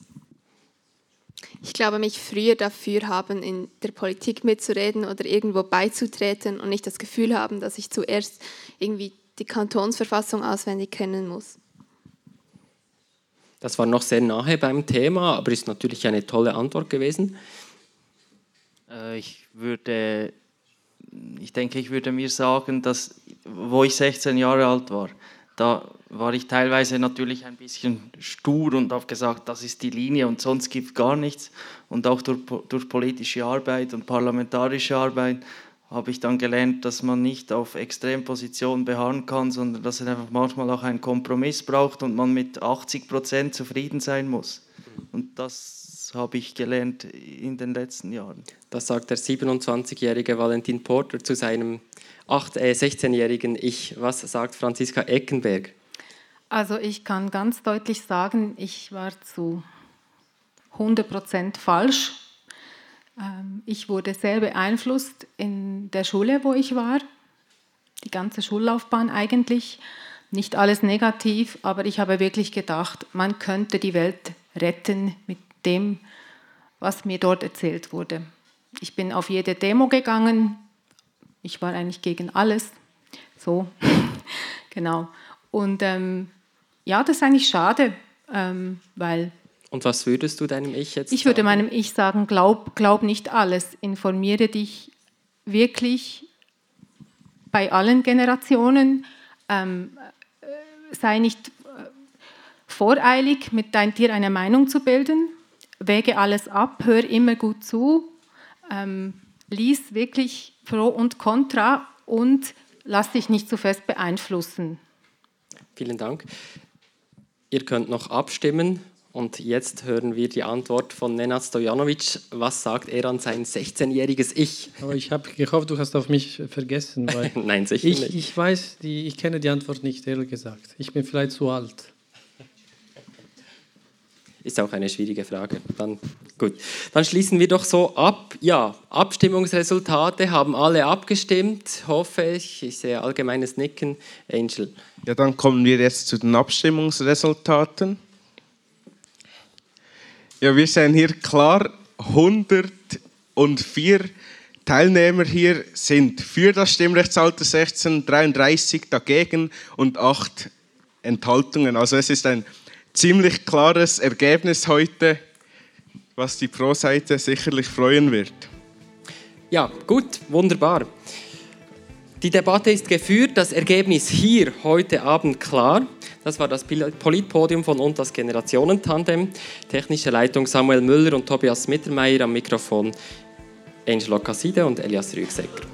Ich glaube, mich früher dafür haben, in der Politik mitzureden oder irgendwo beizutreten und nicht das Gefühl haben, dass ich zuerst irgendwie die Kantonsverfassung auswendig kennen muss. Das war noch sehr nahe beim Thema, aber ist natürlich eine tolle Antwort gewesen. Äh, ich würde, ich denke, ich würde mir sagen, dass, wo ich 16 Jahre alt war, da war ich teilweise natürlich ein bisschen stur und habe gesagt, das ist die Linie und sonst gibt gar nichts. Und auch durch, durch politische Arbeit und parlamentarische Arbeit habe ich dann gelernt, dass man nicht auf Extrempositionen beharren kann, sondern dass es einfach manchmal auch einen Kompromiss braucht und man mit 80 Prozent zufrieden sein muss. Und das habe ich gelernt in den letzten Jahren. Das sagt der 27-jährige Valentin Porter zu seinem äh, 16-jährigen Ich. Was sagt Franziska Eckenberg? Also ich kann ganz deutlich sagen, ich war zu 100% falsch. Ähm, ich wurde sehr beeinflusst in der Schule, wo ich war, die ganze Schullaufbahn eigentlich. Nicht alles negativ, aber ich habe wirklich gedacht, man könnte die Welt retten mit dem, was mir dort erzählt wurde. Ich bin auf jede Demo gegangen. Ich war eigentlich gegen alles. So, genau. Und ähm, ja, das ist eigentlich schade, ähm, weil. Und was würdest du deinem Ich jetzt? Ich würde meinem Ich sagen: glaub, glaub nicht alles. Informiere dich wirklich bei allen Generationen. Ähm, äh, sei nicht äh, voreilig, mit dein, dir eine Meinung zu bilden. Wäge alles ab, hör immer gut zu. Ähm, lies wirklich Pro und Contra und lass dich nicht zu fest beeinflussen. Vielen Dank. Ihr könnt noch abstimmen und jetzt hören wir die Antwort von Nenad Stojanovic. Was sagt er an sein 16-jähriges Ich? Aber ich habe gehofft, du hast auf mich vergessen. Nein, sicher ich, nicht. Ich weiß, die, ich kenne die Antwort nicht, ehrlich gesagt. Ich bin vielleicht zu alt. Ist auch eine schwierige Frage. Dann gut. Dann schließen wir doch so ab. Ja, Abstimmungsresultate haben alle abgestimmt, hoffe ich. Ich sehe allgemeines Nicken. Angel. Ja, dann kommen wir jetzt zu den Abstimmungsresultaten. Ja, wir sehen hier klar 104 Teilnehmer hier sind für das Stimmrechtsalter 16, 33 dagegen und 8 Enthaltungen. Also es ist ein ziemlich klares Ergebnis heute, was die Pro-Seite sicherlich freuen wird. Ja, gut, wunderbar. Die Debatte ist geführt, das Ergebnis hier heute Abend klar. Das war das Politpodium von und das Generationentandem. Technische Leitung Samuel Müller und Tobias Mittermeier am Mikrofon Angelo Casside und Elias Rügsecker.